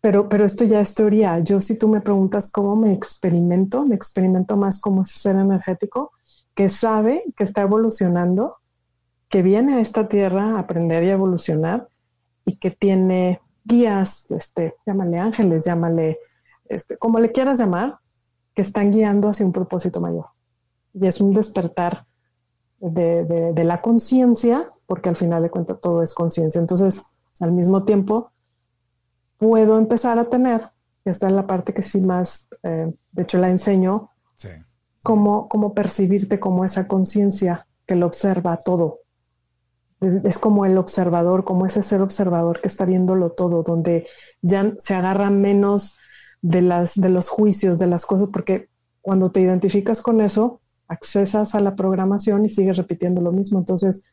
Pero, pero esto ya es teoría. Yo si tú me preguntas cómo me experimento, me experimento más como ese ser energético que sabe que está evolucionando, que viene a esta tierra a aprender y evolucionar y que tiene guías, este, llámale ángeles, llámale, este, como le quieras llamar, que están guiando hacia un propósito mayor y es un despertar de, la conciencia, porque al final de cuentas todo es conciencia. Entonces, al mismo tiempo, puedo empezar a tener, esta es la parte que sí más, eh, de hecho la enseño, Cómo, cómo percibirte como esa conciencia que lo observa todo. Es como el observador, como ese ser observador que está viéndolo todo, donde ya se agarra menos de, las, de los juicios, de las cosas, porque cuando te identificas con eso, accesas a la programación y sigues repitiendo lo mismo. Entonces,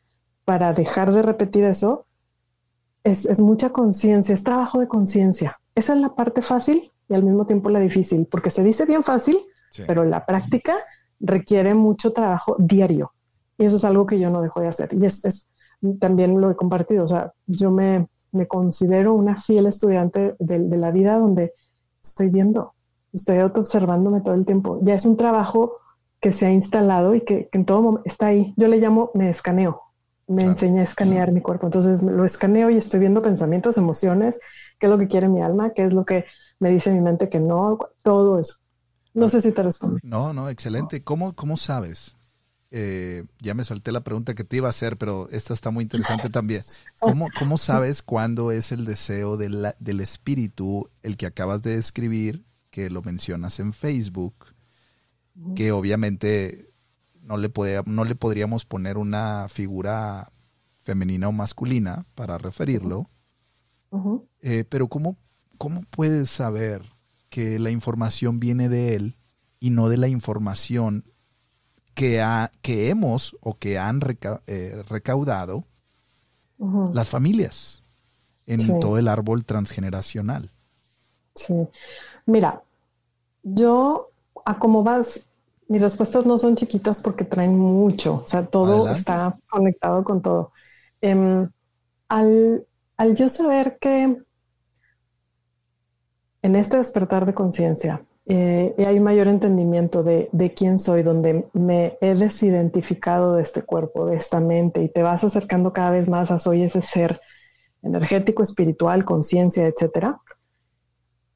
para dejar de repetir eso, es, mucha conciencia, es trabajo de conciencia. Esa es la parte fácil y al mismo tiempo la difícil, porque se dice bien fácil, pero la práctica requiere mucho trabajo diario. Y eso es algo que yo no dejo de hacer. Y es, también lo he compartido. O sea, yo me, considero una fiel estudiante de, de, la vida donde estoy viendo, estoy auto observándome todo el tiempo. Ya es un trabajo que se ha instalado y que, en todo momento está ahí. Yo le llamo me escaneo, me enseña a escanear mi cuerpo. Entonces lo escaneo y estoy viendo pensamientos, emociones, qué es lo que quiere mi alma, qué es lo que me dice mi mente que no, todo eso. No sé si te respondo. No, no, excelente. ¿Cómo, cómo sabes? Eh, ya me solté la pregunta que te iba a hacer, pero esta está muy interesante también. ¿Cómo, cómo sabes cuándo es el deseo del espíritu, el que acabas de describir, que lo mencionas en Facebook? que obviamente no le, no le podríamos poner una figura femenina o masculina para referirlo. Eh, pero ¿cómo, ¿cómo puedes saber que la información viene de él y no de la información que, ha, que hemos o que han eh, recaudado las familias en todo el árbol transgeneracional? Sí. Mira, yo a cómo vas, mis respuestas no son chiquitas porque traen mucho, o sea, todo está conectado con todo. Em, al, yo saber que en este despertar de conciencia eh, hay mayor entendimiento de, de, quién soy, donde me he desidentificado de este cuerpo, de esta mente, y te vas acercando cada vez más a soy ese ser energético, espiritual, conciencia, etcétera.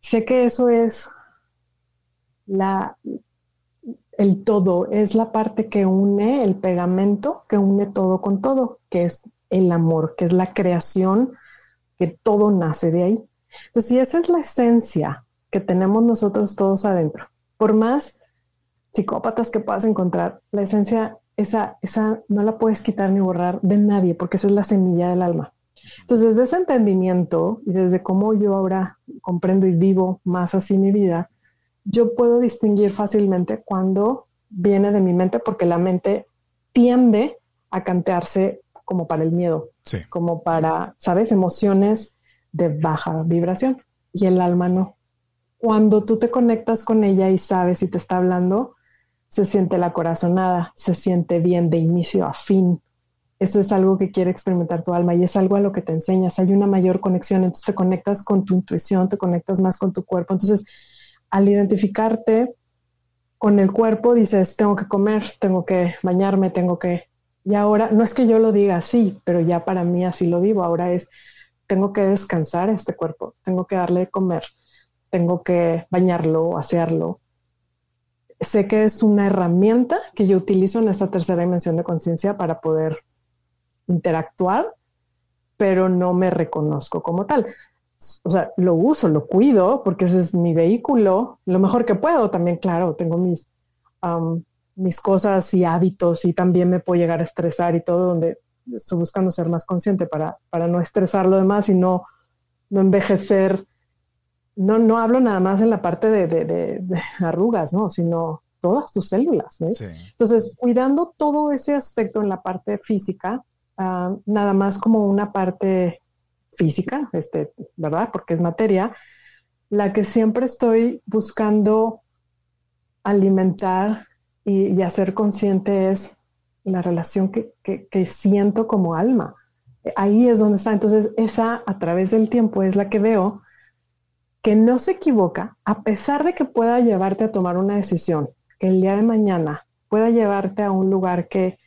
Sé que eso es la, el todo, es la parte que une el pegamento, que une todo con todo, que es el amor, que es la creación, que todo nace de ahí. Entonces, si esa es la esencia que tenemos nosotros todos adentro. Por más psicópatas que puedas encontrar, la esencia, esa, esa no la puedes quitar ni borrar de nadie, porque esa es la semilla del alma. Entonces, desde ese entendimiento y desde cómo yo ahora comprendo y vivo más así mi vida, yo puedo distinguir fácilmente cuando viene de mi mente, porque la mente tiende a cantearse como para el miedo, como para, ¿sabes? Emociones de baja vibración y el alma no. Cuando tú te conectas con ella y sabes si te está hablando, se siente la corazonada, se siente bien de inicio a fin. Eso es algo que quiere experimentar tu alma y es algo a lo que te enseñas. Hay una mayor conexión, entonces te conectas con tu intuición, te conectas más con tu cuerpo. Entonces, al identificarte con el cuerpo, dices, tengo que comer, tengo que bañarme, tengo que y ahora, no es que yo lo diga así, pero ya para mí así lo vivo. Ahora es, tengo que descansar este cuerpo, tengo que darle de comer, tengo que bañarlo, asearlo. Sé que es una herramienta que yo utilizo en esta tercera dimensión de conciencia para poder interactuar, pero no me reconozco como tal. O sea, lo uso, lo cuido, porque ese es mi vehículo, lo mejor que puedo. También, claro, tengo mis mis cosas y hábitos y también me puedo llegar a estresar y todo, donde estoy buscando ser más consciente para, para no estresar lo demás y no, no envejecer. No, no hablo nada más en la parte de, de, arrugas, ¿no? Sino todas tus células. Entonces, cuidando todo ese aspecto en la parte física, ah, nada más como una parte física, este, ¿verdad? Porque es materia, la que siempre estoy buscando alimentar y, hacer consciente es la relación que, siento como alma. Ahí es donde está. Entonces, esa a través del tiempo es la que veo que no se equivoca, a pesar de que pueda llevarte a tomar una decisión, que el día de mañana pueda llevarte a un lugar que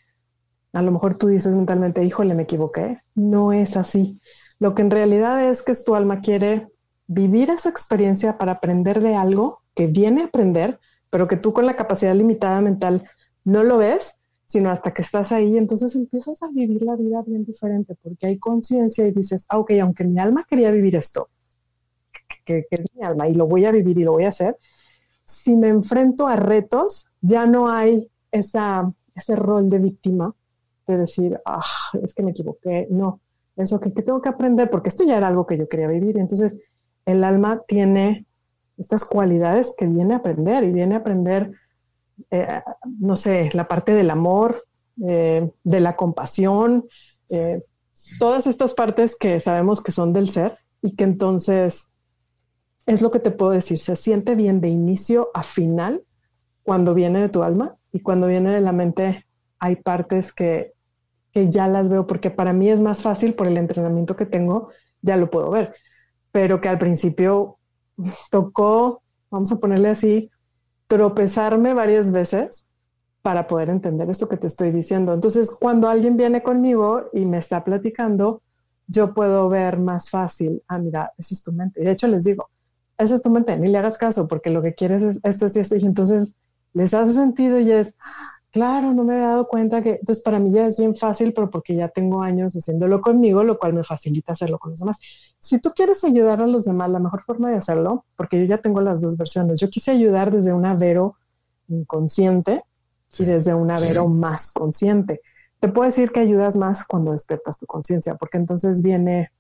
a lo mejor tú dices mentalmente, híjole, me equivoqué. No es así. Lo que en realidad es que tu alma quiere vivir esa experiencia para aprender de algo que viene a aprender, pero que tú con la capacidad limitada mental no lo ves, sino hasta que estás ahí, entonces empiezas a vivir la vida bien diferente, porque hay conciencia y dices, ah, ok, aunque mi alma quería vivir esto, que, es mi alma, y lo voy a vivir y lo voy a hacer, si me enfrento a retos, ya no hay esa, ese rol de víctima de decir, ah, es que me equivoqué, no, eso que, que tengo que aprender, porque esto ya era algo que yo quería vivir, entonces el alma tiene estas cualidades que viene a aprender y viene a aprender, eh, no sé, la parte del amor, eh, de la compasión, eh, todas estas partes que sabemos que son del ser y que entonces es lo que te puedo decir, se siente bien de inicio a final cuando viene de tu alma y cuando viene de la mente hay partes que, que ya las veo porque para mí es más fácil por el entrenamiento que tengo, ya lo puedo ver, pero que al principio tocó, vamos a ponerle así, tropezarme varias veces para poder entender esto que te estoy diciendo. Entonces, cuando alguien viene conmigo y me está platicando, yo puedo ver más fácil, ah, mira, esa es tu mente. De hecho, les digo, esa es tu mente, ni le hagas caso, porque lo que quieres es esto, esto, esto. Y entonces les hace sentido y es, Claro, no me había dado cuenta que, entonces para mí ya es bien fácil, pero porque ya tengo años haciéndolo conmigo, lo cual me facilita hacerlo con los demás. Si tú quieres ayudar a los demás, la mejor forma de hacerlo, porque yo ya tengo las dos versiones, yo quise ayudar desde un Vero inconsciente y desde un Vero más consciente. Te puedo decir que ayudas más cuando despiertas tu conciencia, porque entonces viene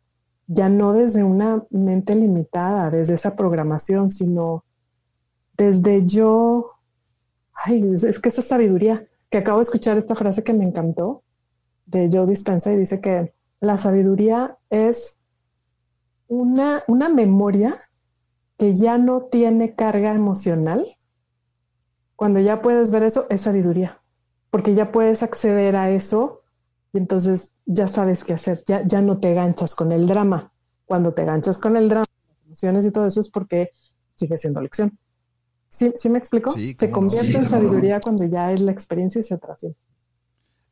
ya no desde una mente limitada, desde esa programación, sino desde yo ay, es, que esa sabiduría, que acabo de escuchar esta frase que me encantó de Joe Dispensa y dice que la sabiduría es una, una memoria que ya no tiene carga emocional. Cuando ya puedes ver eso, es sabiduría, porque ya puedes acceder a eso y entonces ya sabes qué hacer, ya, ya no te ganchas con el drama. Cuando te ganchas con el drama, las emociones y todo eso es porque sigue siendo lección. ¿Sí, me explico? se convierte en sabiduría cuando ya es la experiencia y se trasciende.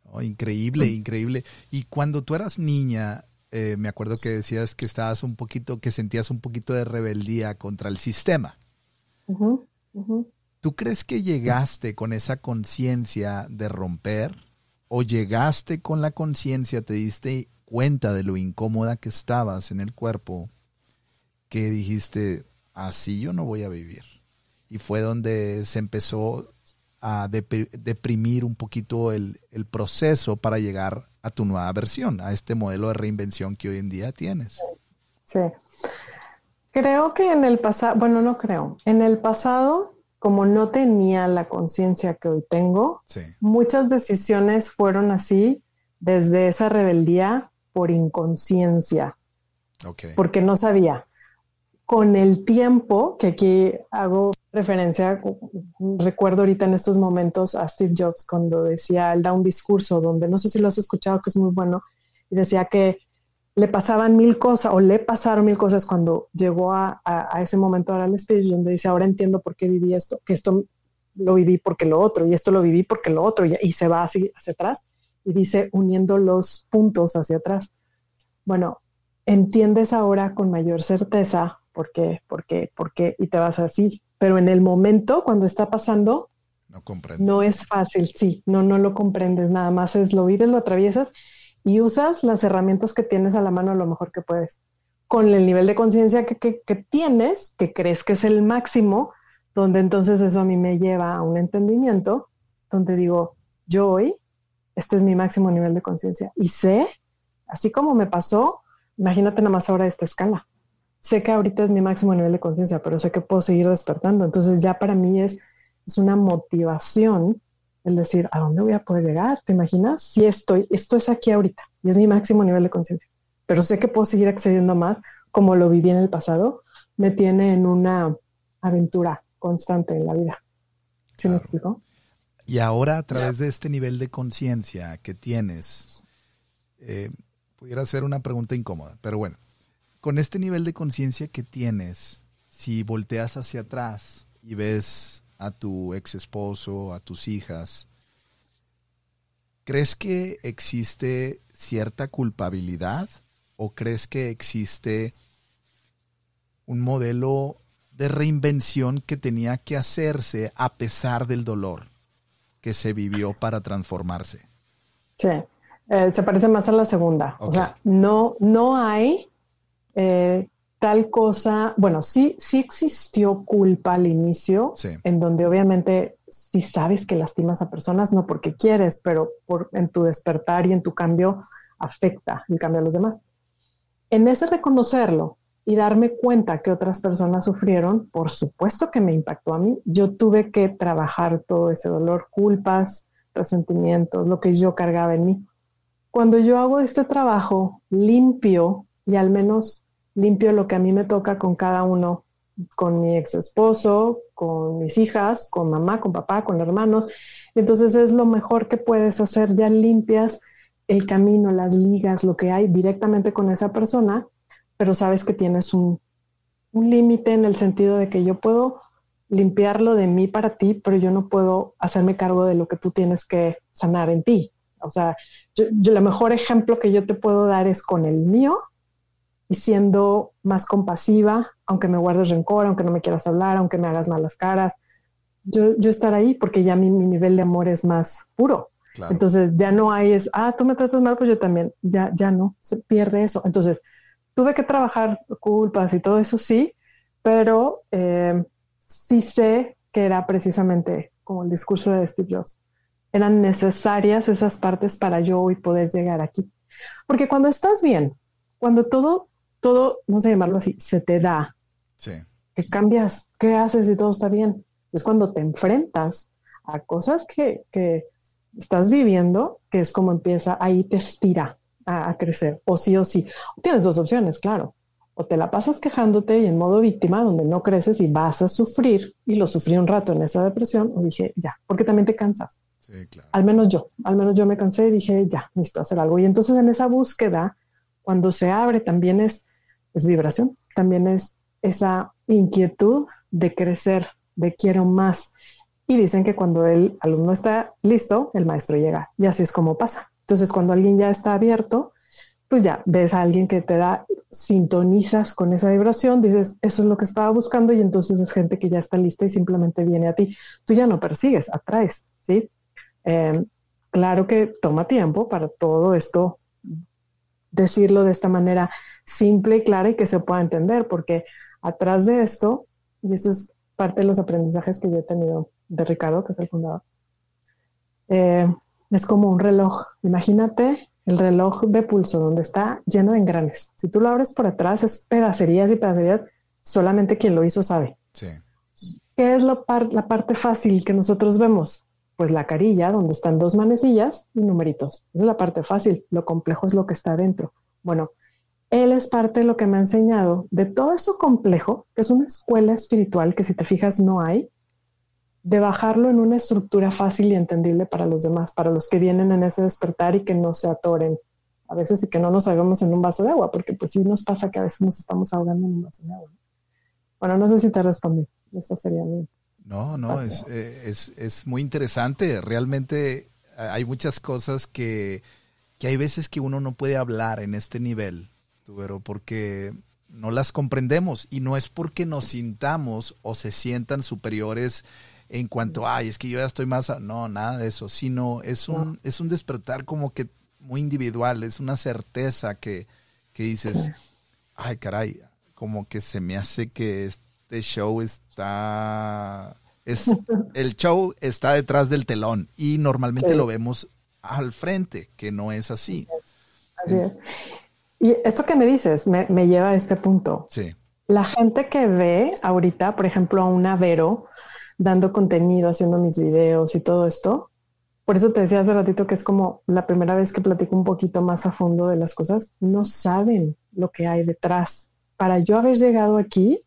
Oh, increíble, increíble. Y cuando tú eras niña, eh, me acuerdo que decías que estabas un poquito, que sentías un poquito de rebeldía contra el sistema. ¿Tú crees que llegaste con esa conciencia de romper? ¿O llegaste con la conciencia, te diste cuenta de lo incómoda que estabas en el cuerpo, que dijiste, así yo no voy a vivir. Y fue donde se empezó a deprimir un poquito el, proceso para llegar a tu nueva versión, a este modelo de reinvención que hoy en día tienes. Sí. Creo que en el pasado, bueno, no creo, en el pasado, como no tenía la conciencia que hoy tengo, muchas decisiones fueron así desde esa rebeldía por inconsciencia, porque no sabía. Con el tiempo, que aquí hago referencia, recuerdo ahorita en estos momentos a Steve Jobs cuando decía, él da un discurso donde no sé si lo has escuchado, que es muy bueno, y decía que le pasaban mil cosas o le pasaron mil cosas cuando llegó a, ese momento ahora al speech donde dice, ahora entiendo por qué viví esto, que esto lo viví porque lo otro y esto lo viví porque lo otro y, se va así hacia atrás y dice uniendo los puntos hacia atrás. Bueno, entiendes ahora con mayor certeza por qué, por qué, por qué y te vas así, pero en el momento cuando está pasando no, no es fácil, sí, no, no lo comprendes, nada más es lo vives, lo atraviesas y usas las herramientas que tienes a la mano lo mejor que puedes. Con el nivel de conciencia que, que, tienes, que crees que es el máximo, donde entonces eso a mí me lleva a un entendimiento, donde digo, yo hoy, este es mi máximo nivel de conciencia. Y sé, así como me pasó, imagínate nada más ahora esta escala. Sé que ahorita es mi máximo nivel de conciencia, pero sé que puedo seguir despertando. Entonces ya para mí es, es una motivación el decir, ¿a dónde voy a poder llegar? ¿Te imaginas? Si estoy, esto es aquí ahorita y es mi máximo nivel de conciencia, pero sé que puedo seguir accediendo a más como lo viví en el pasado, me tiene en una aventura constante en la vida. ¿Sí me explico? Y ahora a través de este nivel de conciencia que tienes, eh, pudiera ser una pregunta incómoda, pero bueno, con este nivel de conciencia que tienes, si volteas hacia atrás y ves a tu ex esposo, a tus hijas, ¿crees que existe cierta culpabilidad o crees que existe un modelo de reinvención que tenía que hacerse a pesar del dolor que se vivió para transformarse? Sí, eh, se parece más a la segunda. O sea, no, no hay eh, tal cosa, bueno, sí, sí existió culpa al inicio, en donde obviamente si sabes que lastimas a personas, no porque quieres, pero por, en tu despertar y en tu cambio afecta el cambio a los demás. En ese reconocerlo y darme cuenta que otras personas sufrieron, por supuesto que me impactó a mí. Yo tuve que trabajar todo ese dolor, culpas, resentimientos, lo que yo cargaba en mí. Cuando yo hago este trabajo limpio y al menos limpio lo que a mí me toca con cada uno, con mi ex esposo, con mis hijas, con mamá, con papá, con hermanos. Entonces es lo mejor que puedes hacer, ya limpias el camino, las ligas, lo que hay directamente con esa persona, pero sabes que tienes un, un límite en el sentido de que yo puedo limpiarlo de mí para ti, pero yo no puedo hacerme cargo de lo que tú tienes que sanar en ti. O sea, yo, yo mejor ejemplo que yo te puedo dar es con el mío, y siendo más compasiva, aunque me guardes rencor, aunque no me quieras hablar, aunque me hagas malas caras, yo, yo estar ahí porque ya mi, mi nivel de amor es más puro. Entonces ya no hay es, ah, tú me tratas mal, pues yo también, ya, ya no, se pierde eso. Entonces tuve que trabajar culpas y todo eso sí, pero eh, sí sé que era precisamente como el discurso de Steve Jobs. Eran necesarias esas partes para yo hoy poder llegar aquí. Porque cuando estás bien, cuando todo todo, no sé llamarlo así, se te da. Sí. Que cambias, ¿qué haces y todo está bien? Es cuando te enfrentas a cosas que, que estás viviendo, que es como empieza, ahí te estira a, crecer, o sí o sí. Tienes dos opciones, claro. O te la pasas quejándote y en modo víctima, donde no creces y vas a sufrir, y lo sufrí un rato en esa depresión, o dije, ya, porque también te cansas. Sí, claro. Al menos yo, al menos yo me cansé y dije, ya, necesito hacer algo. Y entonces en esa búsqueda, cuando se abre, también es es vibración, también es esa inquietud de crecer, de quiero más. Y dicen que cuando el alumno está listo, el maestro llega. Y así es como pasa. Entonces, cuando alguien ya está abierto, pues ya ves a alguien que te da, sintonizas con esa vibración, dices, eso es lo que estaba buscando y entonces es gente que ya está lista y simplemente viene a ti. Tú ya no persigues, atraes, ¿sí? Eh, claro que toma tiempo para todo esto decirlo de esta manera simple y clara y que se pueda entender, porque atrás de esto y eso es parte de los aprendizajes que yo he tenido de Ricardo, que es el fundador, eh, es como un reloj. Imagínate el reloj de pulso donde está lleno de engranes. Si tú lo abres por atrás, es pedacerías y pedacerías. Solamente quien lo hizo sabe. Sí. ¿Qué es la parte fácil que nosotros vemos? Pues la carilla, donde están dos manecillas y numeritos. Esa es la parte fácil. Lo complejo es lo que está adentro. Bueno, él es parte de lo que me ha enseñado. De todo eso complejo, que es una escuela espiritual que si te fijas no hay, de bajarlo en una estructura fácil y entendible para los demás, para los que vienen en ese despertar y que no se atoren a veces y que no nos hagamos en un vaso de agua, porque pues sí nos pasa que a veces nos estamos ahogando en un vaso de agua. Bueno, no sé si te respondí, eso sería mi... No, no, es, eh, es, es, muy interesante, realmente eh, hay muchas cosas que, que hay veces que uno no puede hablar en este nivel, pero porque no las comprendemos. Y no es porque nos sintamos o se sientan superiores en cuanto, ay, es que yo ya estoy más, no, nada de eso, sino es un, es un despertar como que muy individual, es una certeza que, que dices, ay, caray, como que se me hace que este show está, es, el show está detrás del telón y normalmente lo vemos al frente, que no es así. Así es. Y esto que me dices me, me lleva a este punto. Sí. La gente que ve ahorita, por ejemplo, a una Vero, dando contenido, haciendo mis videos y todo esto. Por eso te decía hace ratito que es como la primera vez que platico un poquito más a fondo de las cosas. No saben lo que hay detrás. Para yo haber llegado aquí,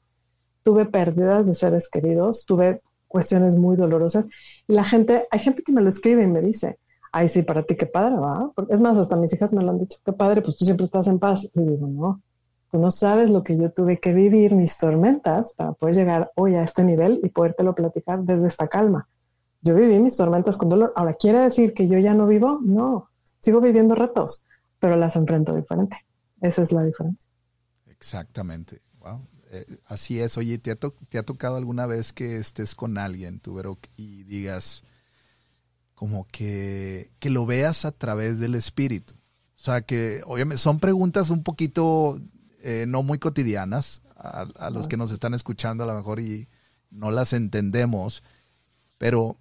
tuve pérdidas de seres queridos, tuve cuestiones muy dolorosas y la gente, hay gente que me lo escribe y me dice, ay, sí, para ti qué padre, ¿va? es más, hasta mis hijas me lo han dicho, qué padre, pues tú siempre estás en paz. Y digo, no, Tú no sabes lo que yo tuve que vivir, mis tormentas, para poder llegar hoy a este nivel y podértelo platicar desde esta calma. Yo viví mis tormentas con dolor. Ahora, ¿quiere decir que yo ya no vivo? No, sigo viviendo retos, pero las enfrento diferente. Esa es la diferencia. Exactamente. Wow. Eh, así es. Oye, ¿te ha, tocado alguna vez que estés con alguien, tú, y digas como que, que lo veas a través del espíritu? O sea, que obviamente son preguntas un poquito eh, no muy cotidianas, a, los que nos están escuchando a lo mejor y no las entendemos, pero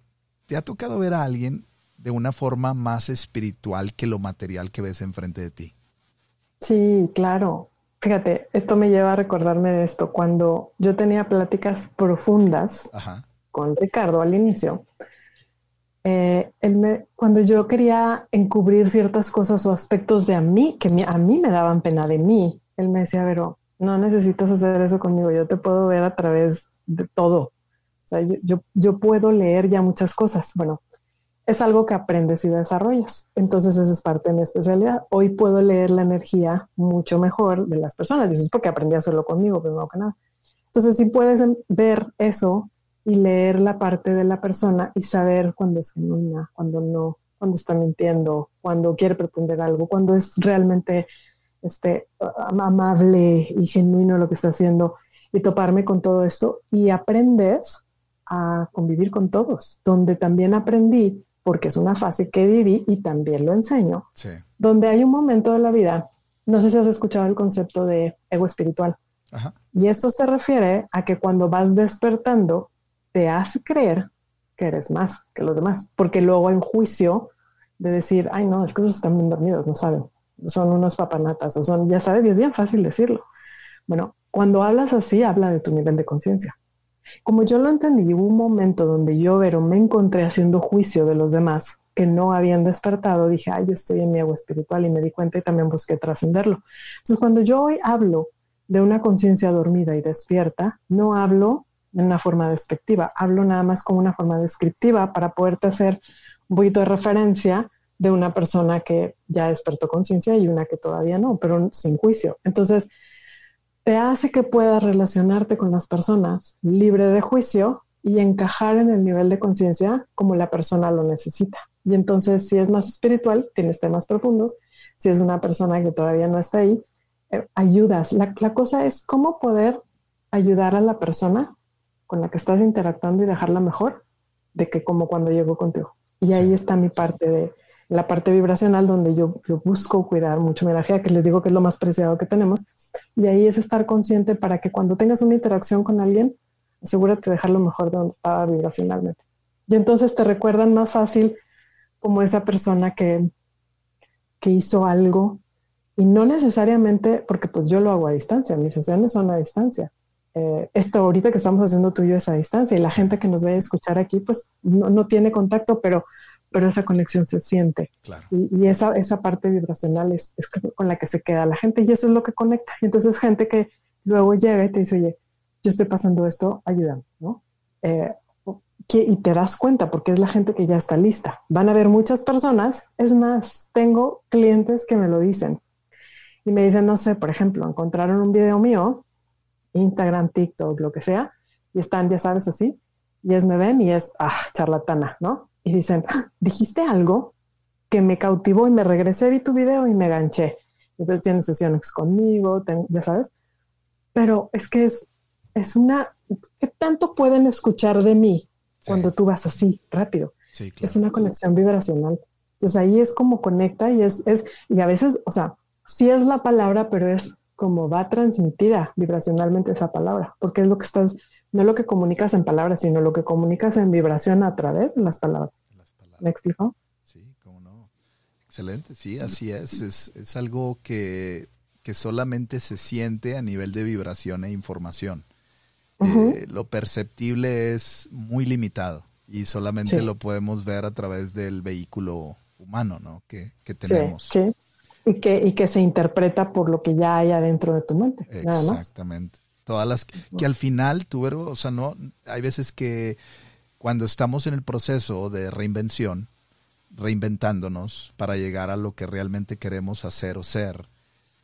¿te ha tocado ver a alguien de una forma más espiritual que lo material que ves enfrente de ti? Sí, claro. Fíjate, esto me lleva a recordarme de esto. Cuando yo tenía pláticas profundas con Ricardo al inicio, eh, cuando yo quería encubrir ciertas cosas o aspectos de a mí, que a mí me daban pena de mí, él me decía, pero no necesitas hacer eso conmigo, yo te puedo ver a través de todo. O sea, yo, yo, puedo leer ya muchas cosas. Bueno, es algo que aprendes y desarrollas. Entonces, esa es parte de mi especialidad. Hoy puedo leer la energía mucho mejor de las personas. Y eso es porque aprendí a hacerlo conmigo, primero que nada. Entonces, si puedes ver eso y leer la parte de la persona y saber cuándo es genuina, cuándo no, cuándo está mintiendo, cuándo quiere pretender algo, cuándo es realmente este, amable y genuino lo que está haciendo y toparme con todo esto y aprendes a convivir con todos, donde también aprendí, porque es una fase que viví y también lo enseño, donde hay un momento de la vida, no sé si has escuchado el concepto de ego espiritual, y esto se refiere a que cuando vas despertando, te hace creer que eres más que los demás, porque luego en juicio de decir, ay no, es que esos están bien dormidos, no saben son unos papanatas o son, ya sabes, y es bien fácil decirlo. Bueno, cuando hablas así, habla de tu nivel de conciencia. Como yo lo entendí, hubo un momento donde yo, pero me encontré haciendo juicio de los demás que no habían despertado, dije, ay, yo estoy en mi agua espiritual y me di cuenta y también busqué trascenderlo. Entonces, cuando yo hoy hablo de una conciencia dormida y despierta, no hablo en una forma despectiva, hablo nada más como una forma descriptiva para poderte hacer un poquito de referencia de una persona que ya despertó conciencia y una que todavía no, pero sin juicio. Entonces, te hace que puedas relacionarte con las personas libre de juicio y encajar en el nivel de conciencia como la persona lo necesita. Y entonces, si es más espiritual, tienes temas profundos. Si es una persona que todavía no está ahí, eh, ayudas. La, la cosa es cómo poder ayudar a la persona con la que estás interactuando y dejarla mejor de que como cuando llegó contigo. Y ahí está mi parte de la parte vibracional donde yo, busco cuidar mucho mi energía, que les digo que es lo más preciado que tenemos. Y ahí es estar consciente para que cuando tengas una interacción con alguien, asegúrate de dejarlo mejor de donde estaba vibracionalmente. Y entonces te recuerdan más fácil como esa persona que, que hizo algo y no necesariamente, porque pues yo lo hago a distancia, mis sesiones son a distancia. Eh, esto ahorita que estamos haciendo tuyo es a distancia y la gente que nos vaya a escuchar aquí pues no, no tiene contacto, pero, pero esa conexión se siente. Y, y, esa, esa parte vibracional es, es, con la que se queda la gente y eso es lo que conecta. Y entonces gente que luego llega y te dice, oye, yo estoy pasando esto, ayúdame, ¿no? Eh, y te das cuenta porque es la gente que ya está lista. Van a haber muchas personas, es más, tengo clientes que me lo dicen y me dicen, no sé, por ejemplo, encontraron un video mío, Instagram, TikTok, lo que sea, y están, ya sabes, así, y es me ven y es, ah, charlatana, ¿no? Y dicen, ah, dijiste algo que me cautivó y me regresé, vi tu video y me ganché. Entonces tienen sesiones conmigo, ya sabes. Pero es que es, es una, ¿qué tanto pueden escuchar de mí cuando tú vas así, rápido? Es una conexión vibracional. Entonces ahí es como conecta y es, es, y a veces, o sea, sí es la palabra, pero es como va transmitida vibracionalmente esa palabra, porque es lo que estás, no lo que comunicas en palabras, sino lo que comunicas en vibración a través de las palabras. ¿Me explico? Sí, cómo no. Excelente, sí, así es. Es, es algo que, que, solamente se siente a nivel de vibración e información. Eh, lo perceptible es muy limitado y solamente lo podemos ver a través del vehículo humano ¿no? que, que tenemos. Sí, Y que, y que se interpreta por lo que ya hay adentro de tu mente. Exactamente. Todas las que, al final tú, o sea, no, hay veces que cuando estamos en el proceso de reinvención, reinventándonos para llegar a lo que realmente queremos hacer o ser,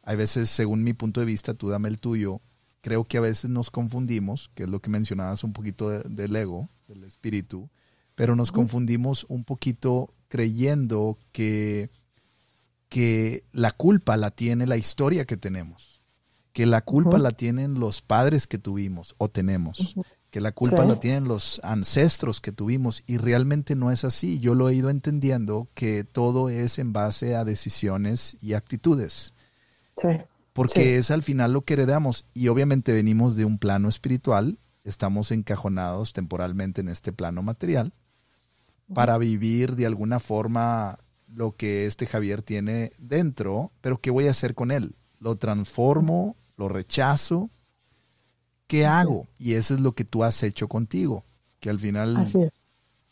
hay veces, según mi punto de vista, tú dame el tuyo, creo que a veces nos confundimos, que es lo que mencionabas un poquito del ego, del espíritu, pero nos confundimos un poquito creyendo que, que la culpa la tiene la historia que tenemos, que la culpa la tienen los padres que tuvimos o tenemos, que la culpa la tienen los ancestros que tuvimos y realmente no es así. Yo lo he ido entendiendo que todo es en base a decisiones y actitudes. Sí porque es al final lo que heredamos y obviamente venimos de un plano espiritual, estamos encajonados temporalmente en este plano material para vivir de alguna forma lo que este Javier tiene dentro, pero ¿qué voy a hacer con él? ¿Lo transformo? ¿Lo rechazo? ¿Qué hago? Y eso es lo que tú has hecho contigo, que al final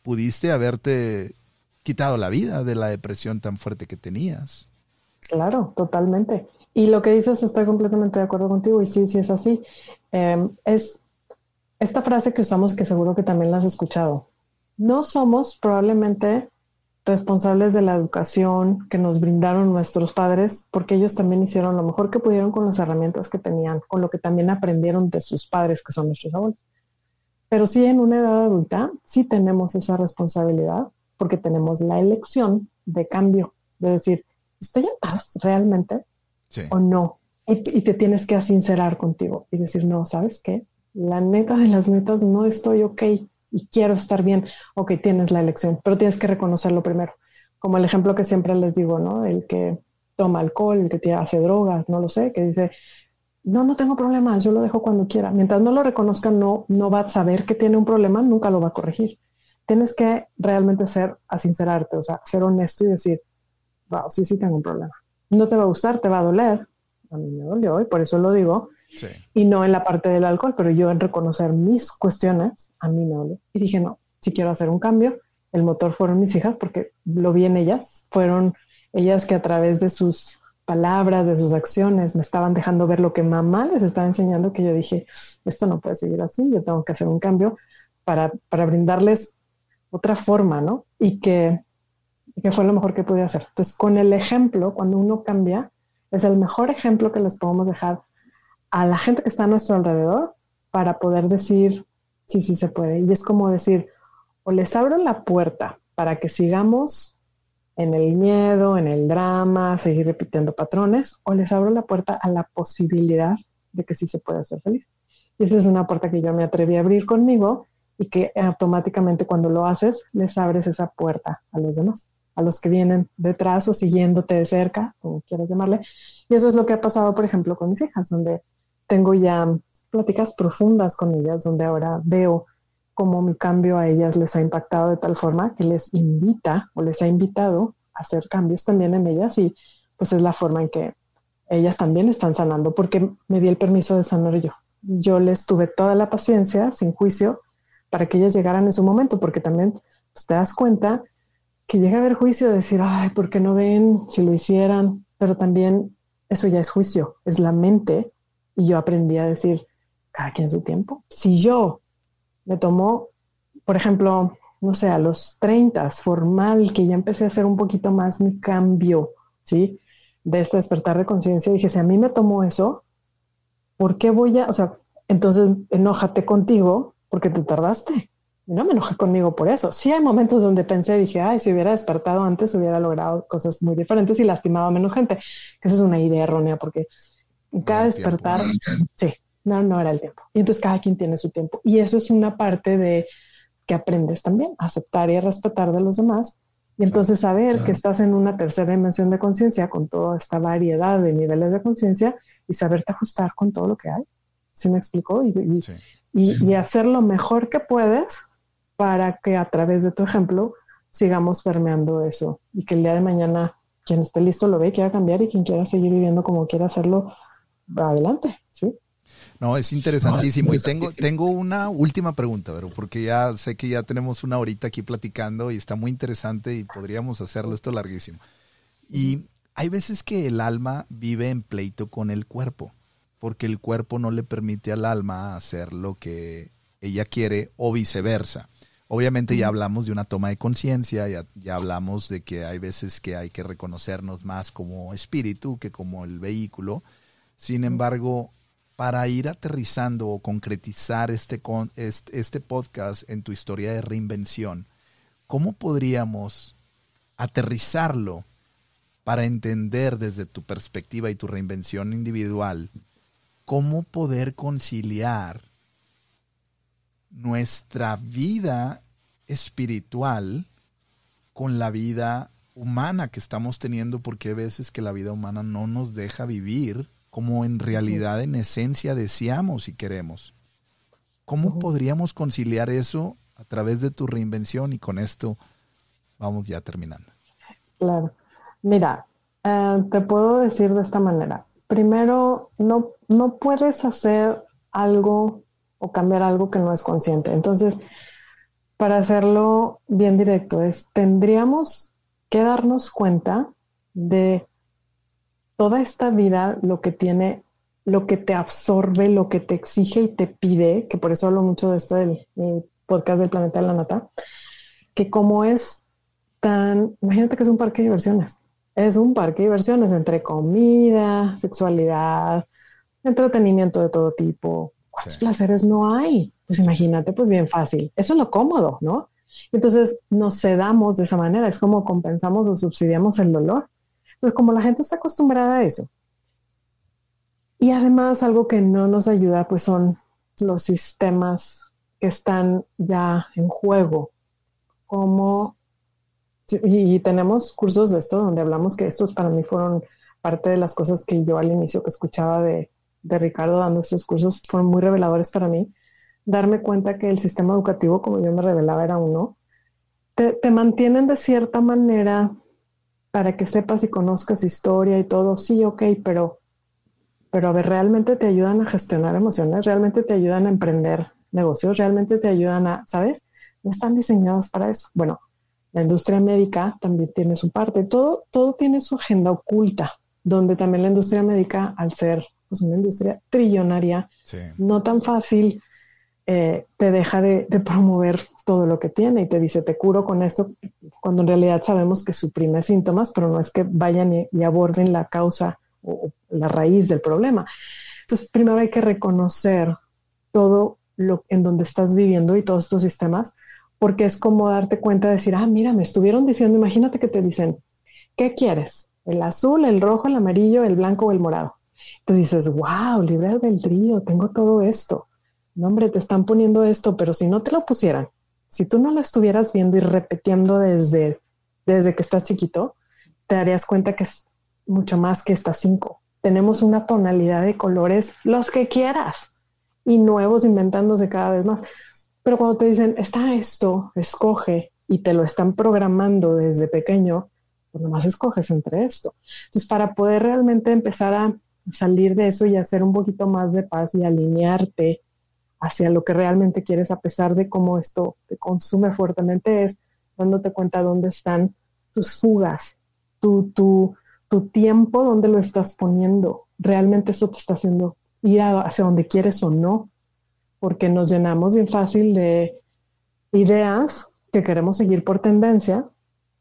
pudiste haberte quitado la vida de la depresión tan fuerte que tenías. Claro, totalmente. Y lo que dices, estoy completamente de acuerdo contigo y sí, sí es así. Em, es esta frase que usamos que seguro que también la has escuchado. No somos probablemente responsables de la educación que nos brindaron nuestros padres, porque ellos también hicieron lo mejor que pudieron con las herramientas que tenían, con lo que también aprendieron de sus padres, que son nuestros abuelos. Pero sí en una edad adulta, sí tenemos esa responsabilidad, porque tenemos la elección de cambio, de decir, ¿estoy en paz realmente? o no. Y, te tienes que sincerar contigo y decir, no, ¿sabes qué? La neta de las metas no estoy ok y quiero estar bien. Ok, tienes la elección, pero tienes que reconocerlo primero. Como el ejemplo que siempre les digo, ¿no? El que toma alcohol, el que hace drogas, no lo sé, que dice, no, no tengo problemas, yo lo dejo cuando quiera. Mientras no lo reconozca, no, no va a saber que tiene un problema, nunca lo va a corregir. Tienes que realmente ser, a sincerarte, o sea, ser honesto y decir, wow, sí, sí tengo un problema no te va a gustar, te va a doler. A mí me dolió y por eso lo digo. Y no en la parte del alcohol, pero yo en reconocer mis cuestiones, a mí me. Y dije, no, si quiero hacer un cambio, el motor fueron mis hijas porque lo vi en ellas. Fueron ellas que a través de sus palabras, de sus acciones, me estaban dejando ver lo que mamá les estaba enseñando, que yo dije, esto no puede seguir así, yo tengo que hacer un cambio para, para brindarles otra forma, ¿no? Y que que fue lo mejor que pude hacer. Entonces, con el ejemplo, cuando uno cambia, es el mejor ejemplo que les podemos dejar a la gente que está a nuestro alrededor para poder decir, sí, sí se puede. Y es como decir, o les abro la puerta para que sigamos en el miedo, en el drama, seguir repitiendo patrones, o les abro la puerta a la posibilidad de que sí se puede ser feliz. Y esa es una puerta que yo me atreví a abrir conmigo y que automáticamente cuando lo haces, les abres esa puerta a los demás a los que vienen detrás o siguiéndote de cerca, como quieras llamarle. Y eso es lo que ha pasado, por ejemplo, con mis hijas, donde tengo ya pláticas profundas con ellas, donde ahora veo cómo mi cambio a ellas les ha impactado de tal forma que les invita o les ha invitado a hacer cambios también en ellas y pues es la forma en que ellas también están sanando porque me di el permiso de sanar yo. Yo les tuve toda la paciencia, sin juicio, para que ellas llegaran en su momento, porque también pues, te das cuenta que llega a haber juicio de decir, ay, ¿por qué no ven si lo hicieran? Pero también eso ya es juicio, es la mente. Y yo aprendí a decir, cada quien su tiempo. Si yo me tomó, por ejemplo, no sé, a los 30, formal, que ya empecé a hacer un poquito más mi cambio, ¿sí? De este despertar de conciencia, dije, si a mí me tomó eso, ¿por qué voy a, o sea, entonces enójate contigo porque te tardaste? Y no me enojé conmigo por eso. Sí hay momentos donde pensé, dije, ay, si hubiera despertado antes, hubiera logrado cosas muy diferentes y lastimado a menos gente. Esa es una idea errónea porque cada despertar, sí, no, no era el tiempo. Y entonces cada quien tiene su tiempo. Y eso es una parte de que aprendes también, a aceptar y a respetar de los demás. Y entonces saber que estás en una tercera dimensión de conciencia con toda esta variedad de niveles de conciencia y saberte ajustar con todo lo que hay. ¿Sí me explicó? Y, y, y hacer lo mejor que puedes para que a través de tu ejemplo sigamos permeando eso y que el día de mañana quien esté listo lo ve, quiera cambiar y quien quiera seguir viviendo como quiera hacerlo, adelante, ¿sí? No, es interesantísimo. y tengo, tengo una última pregunta, pero porque ya sé que ya tenemos una horita aquí platicando y está muy interesante y podríamos hacerlo esto larguísimo. Y hay veces que el alma vive en pleito con el cuerpo, porque el cuerpo no le permite al alma hacer lo que ella quiere o viceversa. Obviamente ya hablamos de una toma de conciencia, ya, ya, hablamos de que hay veces que hay que reconocernos más como espíritu que como el vehículo. Sin embargo, para ir aterrizando o concretizar este, este, podcast en tu historia de reinvención, ¿cómo podríamos aterrizarlo para entender desde tu perspectiva y tu reinvención individual cómo poder conciliar nuestra vida espiritual con la vida humana que estamos teniendo, porque hay veces que la vida humana no nos deja vivir como en realidad, en esencia, deseamos y queremos. ¿Cómo podríamos conciliar eso a través de tu reinvención? Y con esto vamos ya terminando. Claro. Mira, eh, te puedo decir de esta manera. Primero, no, no puedes hacer algo o cambiar algo que no es consciente. Entonces, para hacerlo bien directo, es tendríamos que darnos cuenta de toda esta vida, lo que tiene, lo que te absorbe, lo que te exige y te pide, que por eso hablo mucho de esto del podcast del planeta de la nata, que como es tan, imagínate que es un parque de diversiones, es un parque de diversiones entre comida, sexualidad, entretenimiento de todo tipo, ¿Cuántos placeres no hay? Pues imagínate, pues bien fácil. Eso es lo cómodo, ¿no? Entonces nos sedamos de esa manera, es como compensamos o subsidiamos el dolor. Entonces, como la gente está acostumbrada a eso, y además algo que no nos ayuda, pues son los sistemas que están ya en juego, como, y, y tenemos cursos de esto donde hablamos que estos para mí fueron parte de las cosas que yo al inicio que escuchaba de de Ricardo dando estos cursos fueron muy reveladores para mí. Darme cuenta que el sistema educativo, como yo me revelaba, era uno. Te, te mantienen de cierta manera para que sepas y conozcas historia y todo. Sí, ok, pero, pero a ver, realmente te ayudan a gestionar emociones, realmente te ayudan a emprender negocios, realmente te ayudan a, ¿sabes? No están diseñados para eso. Bueno, la industria médica también tiene su parte. Todo, todo tiene su agenda oculta, donde también la industria médica, al ser pues una industria trillonaria, no tan fácil, eh, te deja de, promover todo lo que tiene y te dice, te curo con esto, cuando en realidad sabemos que suprime síntomas, pero no es que vayan y, aborden la causa o, la raíz del problema. Entonces, primero hay que reconocer todo lo en donde estás viviendo y todos estos sistemas, porque es como darte cuenta de decir, ah, mira, me estuvieron diciendo, imagínate que te dicen, ¿qué quieres? ¿El azul, el rojo, el amarillo, el blanco o el morado? Tú dices, wow, libre albedrío, tengo todo esto. No, hombre, te están poniendo esto, pero si no te lo pusieran, si tú no lo estuvieras viendo y repitiendo desde, desde que estás chiquito, te darías cuenta que es mucho más que estas cinco. Tenemos una tonalidad de colores, los que quieras. y nuevos inventándose cada vez más. Pero cuando te dicen, está esto, escoge, y te lo están programando desde pequeño, pues nomás escoges entre esto. Entonces, para poder realmente empezar a salir de eso y hacer un poquito más de paz y alinearte hacia lo que realmente quieres, a pesar de cómo esto te consume fuertemente, es dándote cuenta dónde están tus fugas, tu, tu, tu tiempo, dónde lo estás poniendo. Realmente eso te está haciendo ir hacia donde quieres o no, porque nos llenamos bien fácil de ideas que queremos seguir por tendencia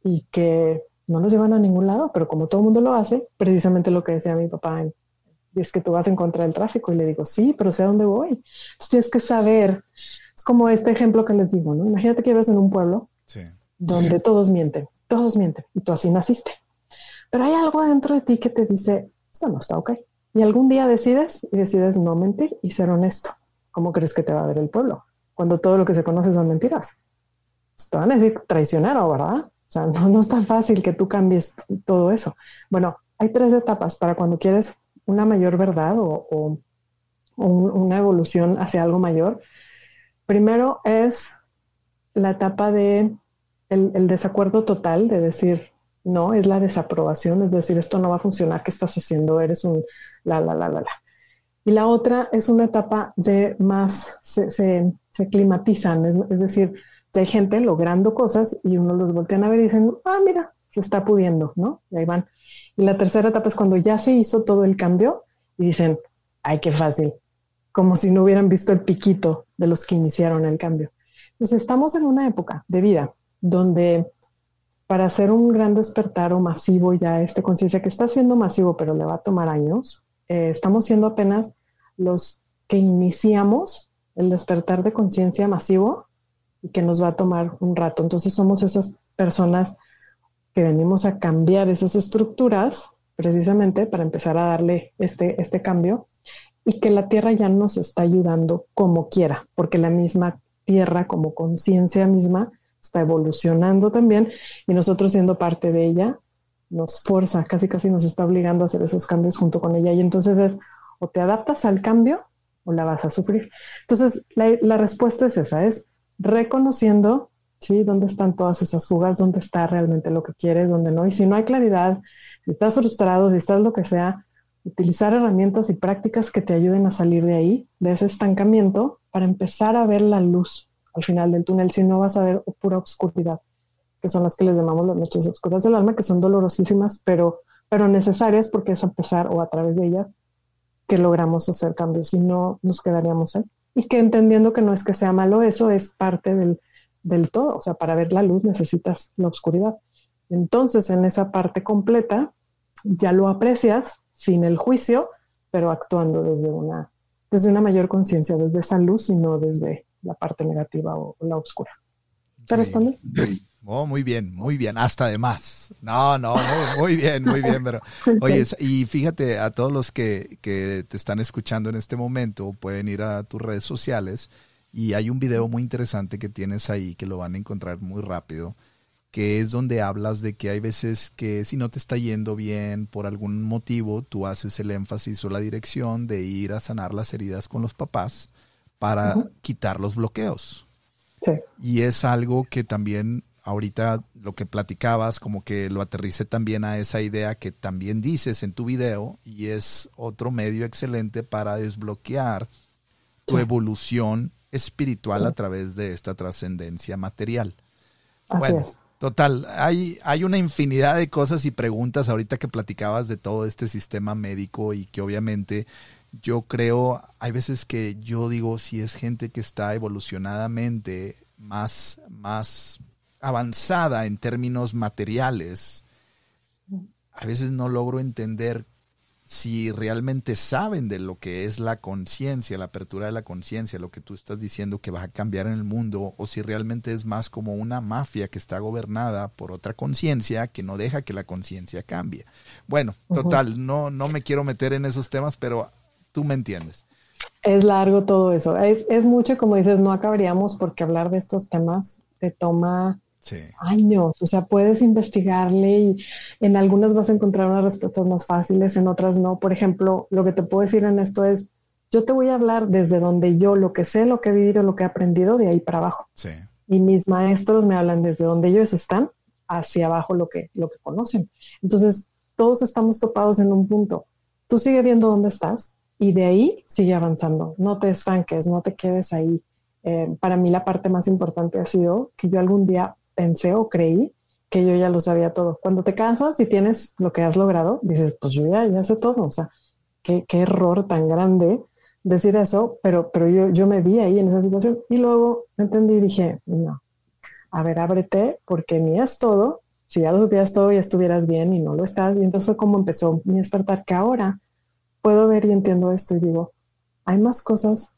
y que no nos llevan a ningún lado, pero como todo el mundo lo hace, precisamente lo que decía mi papá, es que tú vas en contra del tráfico y le digo, sí, pero sé a dónde voy. Entonces tienes que saber, es como este ejemplo que les digo, ¿no? Imagínate que vives en un pueblo donde todos mienten, todos mienten, y tú así naciste. Pero hay algo dentro de ti que te dice, esto no está ok. Y algún día decides y decides no mentir y ser honesto. ¿Cómo crees que te va a ver el pueblo? Cuando todo lo que se conoce son mentiras te van a decir traicionero, ¿verdad? O sea, no, es tan fácil que tú cambies todo eso. Bueno, hay tres etapas para cuando quieres una mayor verdad o, una evolución hacia algo mayor. Primero es la etapa de el, desacuerdo total, de decir, no, es la desaprobación, es decir, esto no va a funcionar, ¿qué estás haciendo? Eres un la, la, la, la, la. Y la otra es una etapa de más, se, se, climatizan, es decir, hay gente logrando cosas y uno los voltean a ver y dicen, ah, mira, se está pudiendo, ¿no? Y ahí van. Y la tercera etapa es cuando ya se hizo todo el cambio y dicen, ay, qué fácil, como si no hubieran visto el piquito de los que iniciaron el cambio. Entonces estamos en una época de vida donde para hacer un gran despertar o masivo ya este conciencia que está siendo masivo pero le va a tomar años, eh, estamos siendo apenas los que iniciamos el despertar de conciencia masivo y que nos va a tomar un rato. Entonces somos esas personas que venimos a cambiar esas estructuras precisamente para empezar a darle este, este cambio y que la Tierra ya nos está ayudando como quiera, porque la misma Tierra como conciencia misma está evolucionando también y nosotros siendo parte de ella nos fuerza, casi casi nos está obligando a hacer esos cambios junto con ella y entonces es o te adaptas al cambio o la vas a sufrir. Entonces la, la respuesta es esa, es reconociendo, ¿sí? ¿Dónde están todas esas fugas? ¿Dónde está realmente lo que quieres? ¿Dónde no? Y si no hay claridad, si estás frustrado, si estás lo que sea, utilizar herramientas y prácticas que te ayuden a salir de ahí, de ese estancamiento, para empezar a ver la luz al final del túnel, si no vas a ver pura oscuridad, que son las que les llamamos las noches oscuras del alma, que son dolorosísimas, pero, pero necesarias porque es a pesar o a través de ellas que logramos hacer cambios, si no nos quedaríamos ahí y que entendiendo que no es que sea malo eso, es parte del, del todo. O sea, para ver la luz necesitas la oscuridad. Entonces, en esa parte completa, ya lo aprecias sin el juicio, pero actuando desde una, desde una mayor conciencia, desde esa luz y no desde la parte negativa o, la oscura. ¿Te responde? Oh, muy bien, muy bien, hasta de más. No, no, muy, bien, muy bien, pero oye, y fíjate a todos los que, que, te están escuchando en este momento, pueden ir a tus redes sociales y hay un video muy interesante que tienes ahí que lo van a encontrar muy rápido, que es donde hablas de que hay veces que si no te está yendo bien por algún motivo, tú haces el énfasis o la dirección de ir a sanar las heridas con los papás para quitar los bloqueos. Sí. Y es algo que también ahorita lo que platicabas, como que lo aterrice también a esa idea que también dices en tu video y es otro medio excelente para desbloquear tu evolución espiritual a través de esta trascendencia material. bueno, total, hay, hay una infinidad de cosas y preguntas ahorita que platicabas de todo este sistema médico y que obviamente yo creo, hay veces que yo digo, si es gente que está evolucionadamente más, más avanzada en términos materiales, a veces no logro entender si realmente saben de lo que es la conciencia, la apertura de la conciencia, lo que tú estás diciendo que va a cambiar en el mundo, o si realmente es más como una mafia que está gobernada por otra conciencia que no deja que la conciencia cambie. Bueno, total, no, no me quiero meter en esos temas, pero tú me entiendes. Es largo todo eso. Es, es mucho, como dices, no acabaríamos porque hablar de estos temas te toma años. O sea, puedes investigarle y en algunas vas a encontrar unas respuestas más fáciles, en otras no. Por ejemplo, lo que te puedo decir en esto es, Yo te voy a hablar desde donde yo lo que sé, lo que he vivido, lo que he aprendido, de ahí para abajo. Sí. Y mis maestros me hablan desde donde ellos están hacia abajo lo que, lo que conocen. Entonces, todos estamos topados en un punto. Tú sigue viendo dónde estás y de ahí sigue avanzando. No te estanques, no te quedes ahí. Eh, para mí la parte más importante ha sido que yo algún día pensé o creí que yo ya lo sabía todo. Cuando te cansas y tienes lo que has logrado, dices, pues yo ya, ya sé todo. O sea, qué, qué error tan grande decir eso, pero, pero yo, yo me vi ahí en esa situación y luego entendí y dije, no, a ver, ábrete porque ni es todo. Si ya lo supieras todo, ya estuvieras bien y no lo estás. Y entonces fue como empezó mi despertar, que ahora puedo ver y entiendo esto y digo, hay más cosas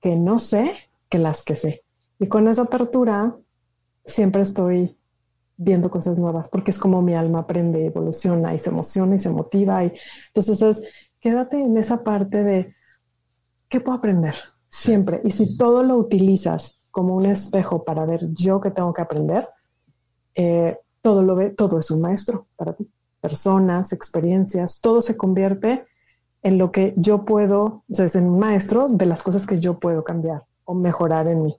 que no sé que las que sé. Y con esa apertura siempre estoy viendo cosas nuevas, porque es como mi alma aprende, evoluciona y se emociona y se motiva. Y entonces es, quédate en esa parte de, ¿qué puedo aprender? Siempre. Y si todo lo utilizas como un espejo para ver yo qué tengo que aprender, eh, todo lo ve, todo es un maestro para ti. Personas, experiencias, todo se convierte en lo que yo puedo, o sea, es en un maestro de las cosas que yo puedo cambiar o mejorar en mí.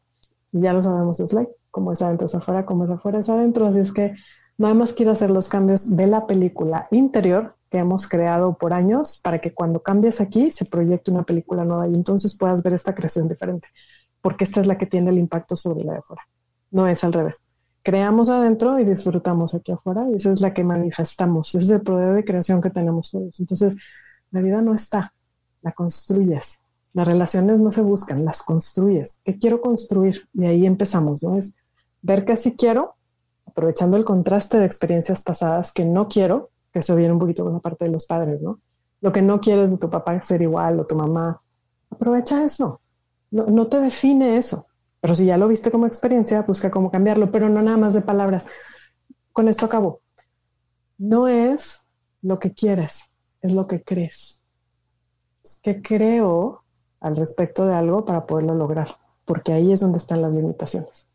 Y ya lo sabemos, es like, como es adentro es afuera, como es afuera es adentro. Así es que nada más quiero hacer los cambios de la película interior que hemos creado por años para que cuando cambies aquí se proyecte una película nueva y entonces puedas ver esta creación diferente, porque esta es la que tiene el impacto sobre la de afuera. No es al revés. Creamos adentro y disfrutamos aquí afuera y esa es la que manifestamos. Ese es el poder de creación que tenemos todos. Entonces, la vida no está, la construyes. Las relaciones no se buscan, las construyes. ¿Qué quiero construir? Y ahí empezamos, ¿no? Es ver qué sí quiero, aprovechando el contraste de experiencias pasadas que no quiero, que eso viene un poquito con la parte de los padres, ¿no? Lo que no quieres de tu papá ser igual o tu mamá, aprovecha eso. No, no te define eso. Pero si ya lo viste como experiencia, busca cómo cambiarlo, pero no nada más de palabras. Con esto acabo. No es lo que quieres, es lo que crees. ¿Qué creo al respecto de algo para poderlo lograr? Porque ahí es donde están las limitaciones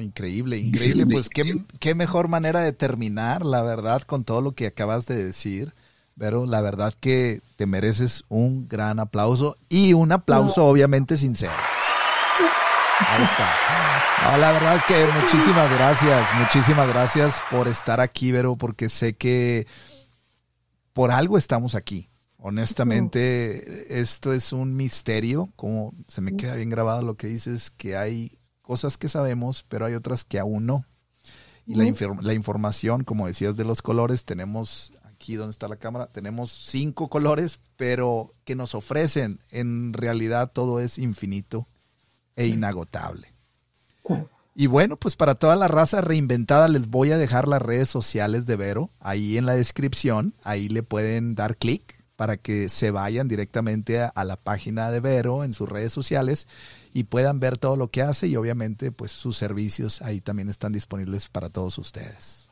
increíble, increíble. Pues qué, qué, mejor manera de terminar, la verdad, con todo lo que acabas de decir. Pero la verdad que te mereces un gran aplauso y un aplauso obviamente sincero. Ahí está. la verdad es que muchísimas gracias, muchísimas gracias por estar aquí, Vero, porque sé que por algo estamos aquí. Honestamente, esto es un misterio, como se me queda bien grabado lo que dices, que hay cosas que sabemos, pero hay otras que aún no. Y la, la, información, como decías, de los colores, tenemos aquí donde está la cámara, tenemos cinco colores, pero que nos ofrecen, en realidad todo es infinito e inagotable. Y bueno, pues para toda la raza reinventada les voy a dejar las redes sociales de Vero. Ahí en la descripción, ahí le pueden dar clic para que se vayan directamente a, la página de Vero en sus redes sociales y puedan ver todo lo que hace y obviamente pues sus servicios ahí también están disponibles para todos ustedes.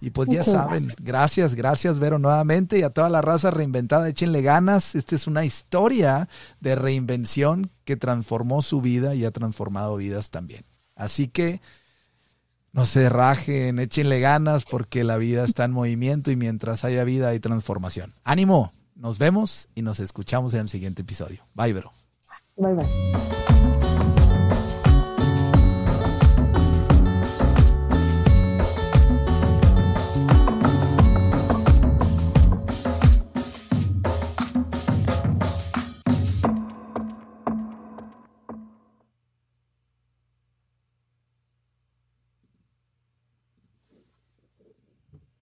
Y pues ya saben, gracias, gracias Vero nuevamente y a toda la raza reinventada, échenle ganas. Esta es una historia de reinvención que transformó su vida y ha transformado vidas también. Así que no se rajen, échenle ganas porque la vida está en movimiento y mientras haya vida hay transformación. Ánimo, nos vemos y nos escuchamos en el siguiente episodio. Bye, bro. Bye, bye.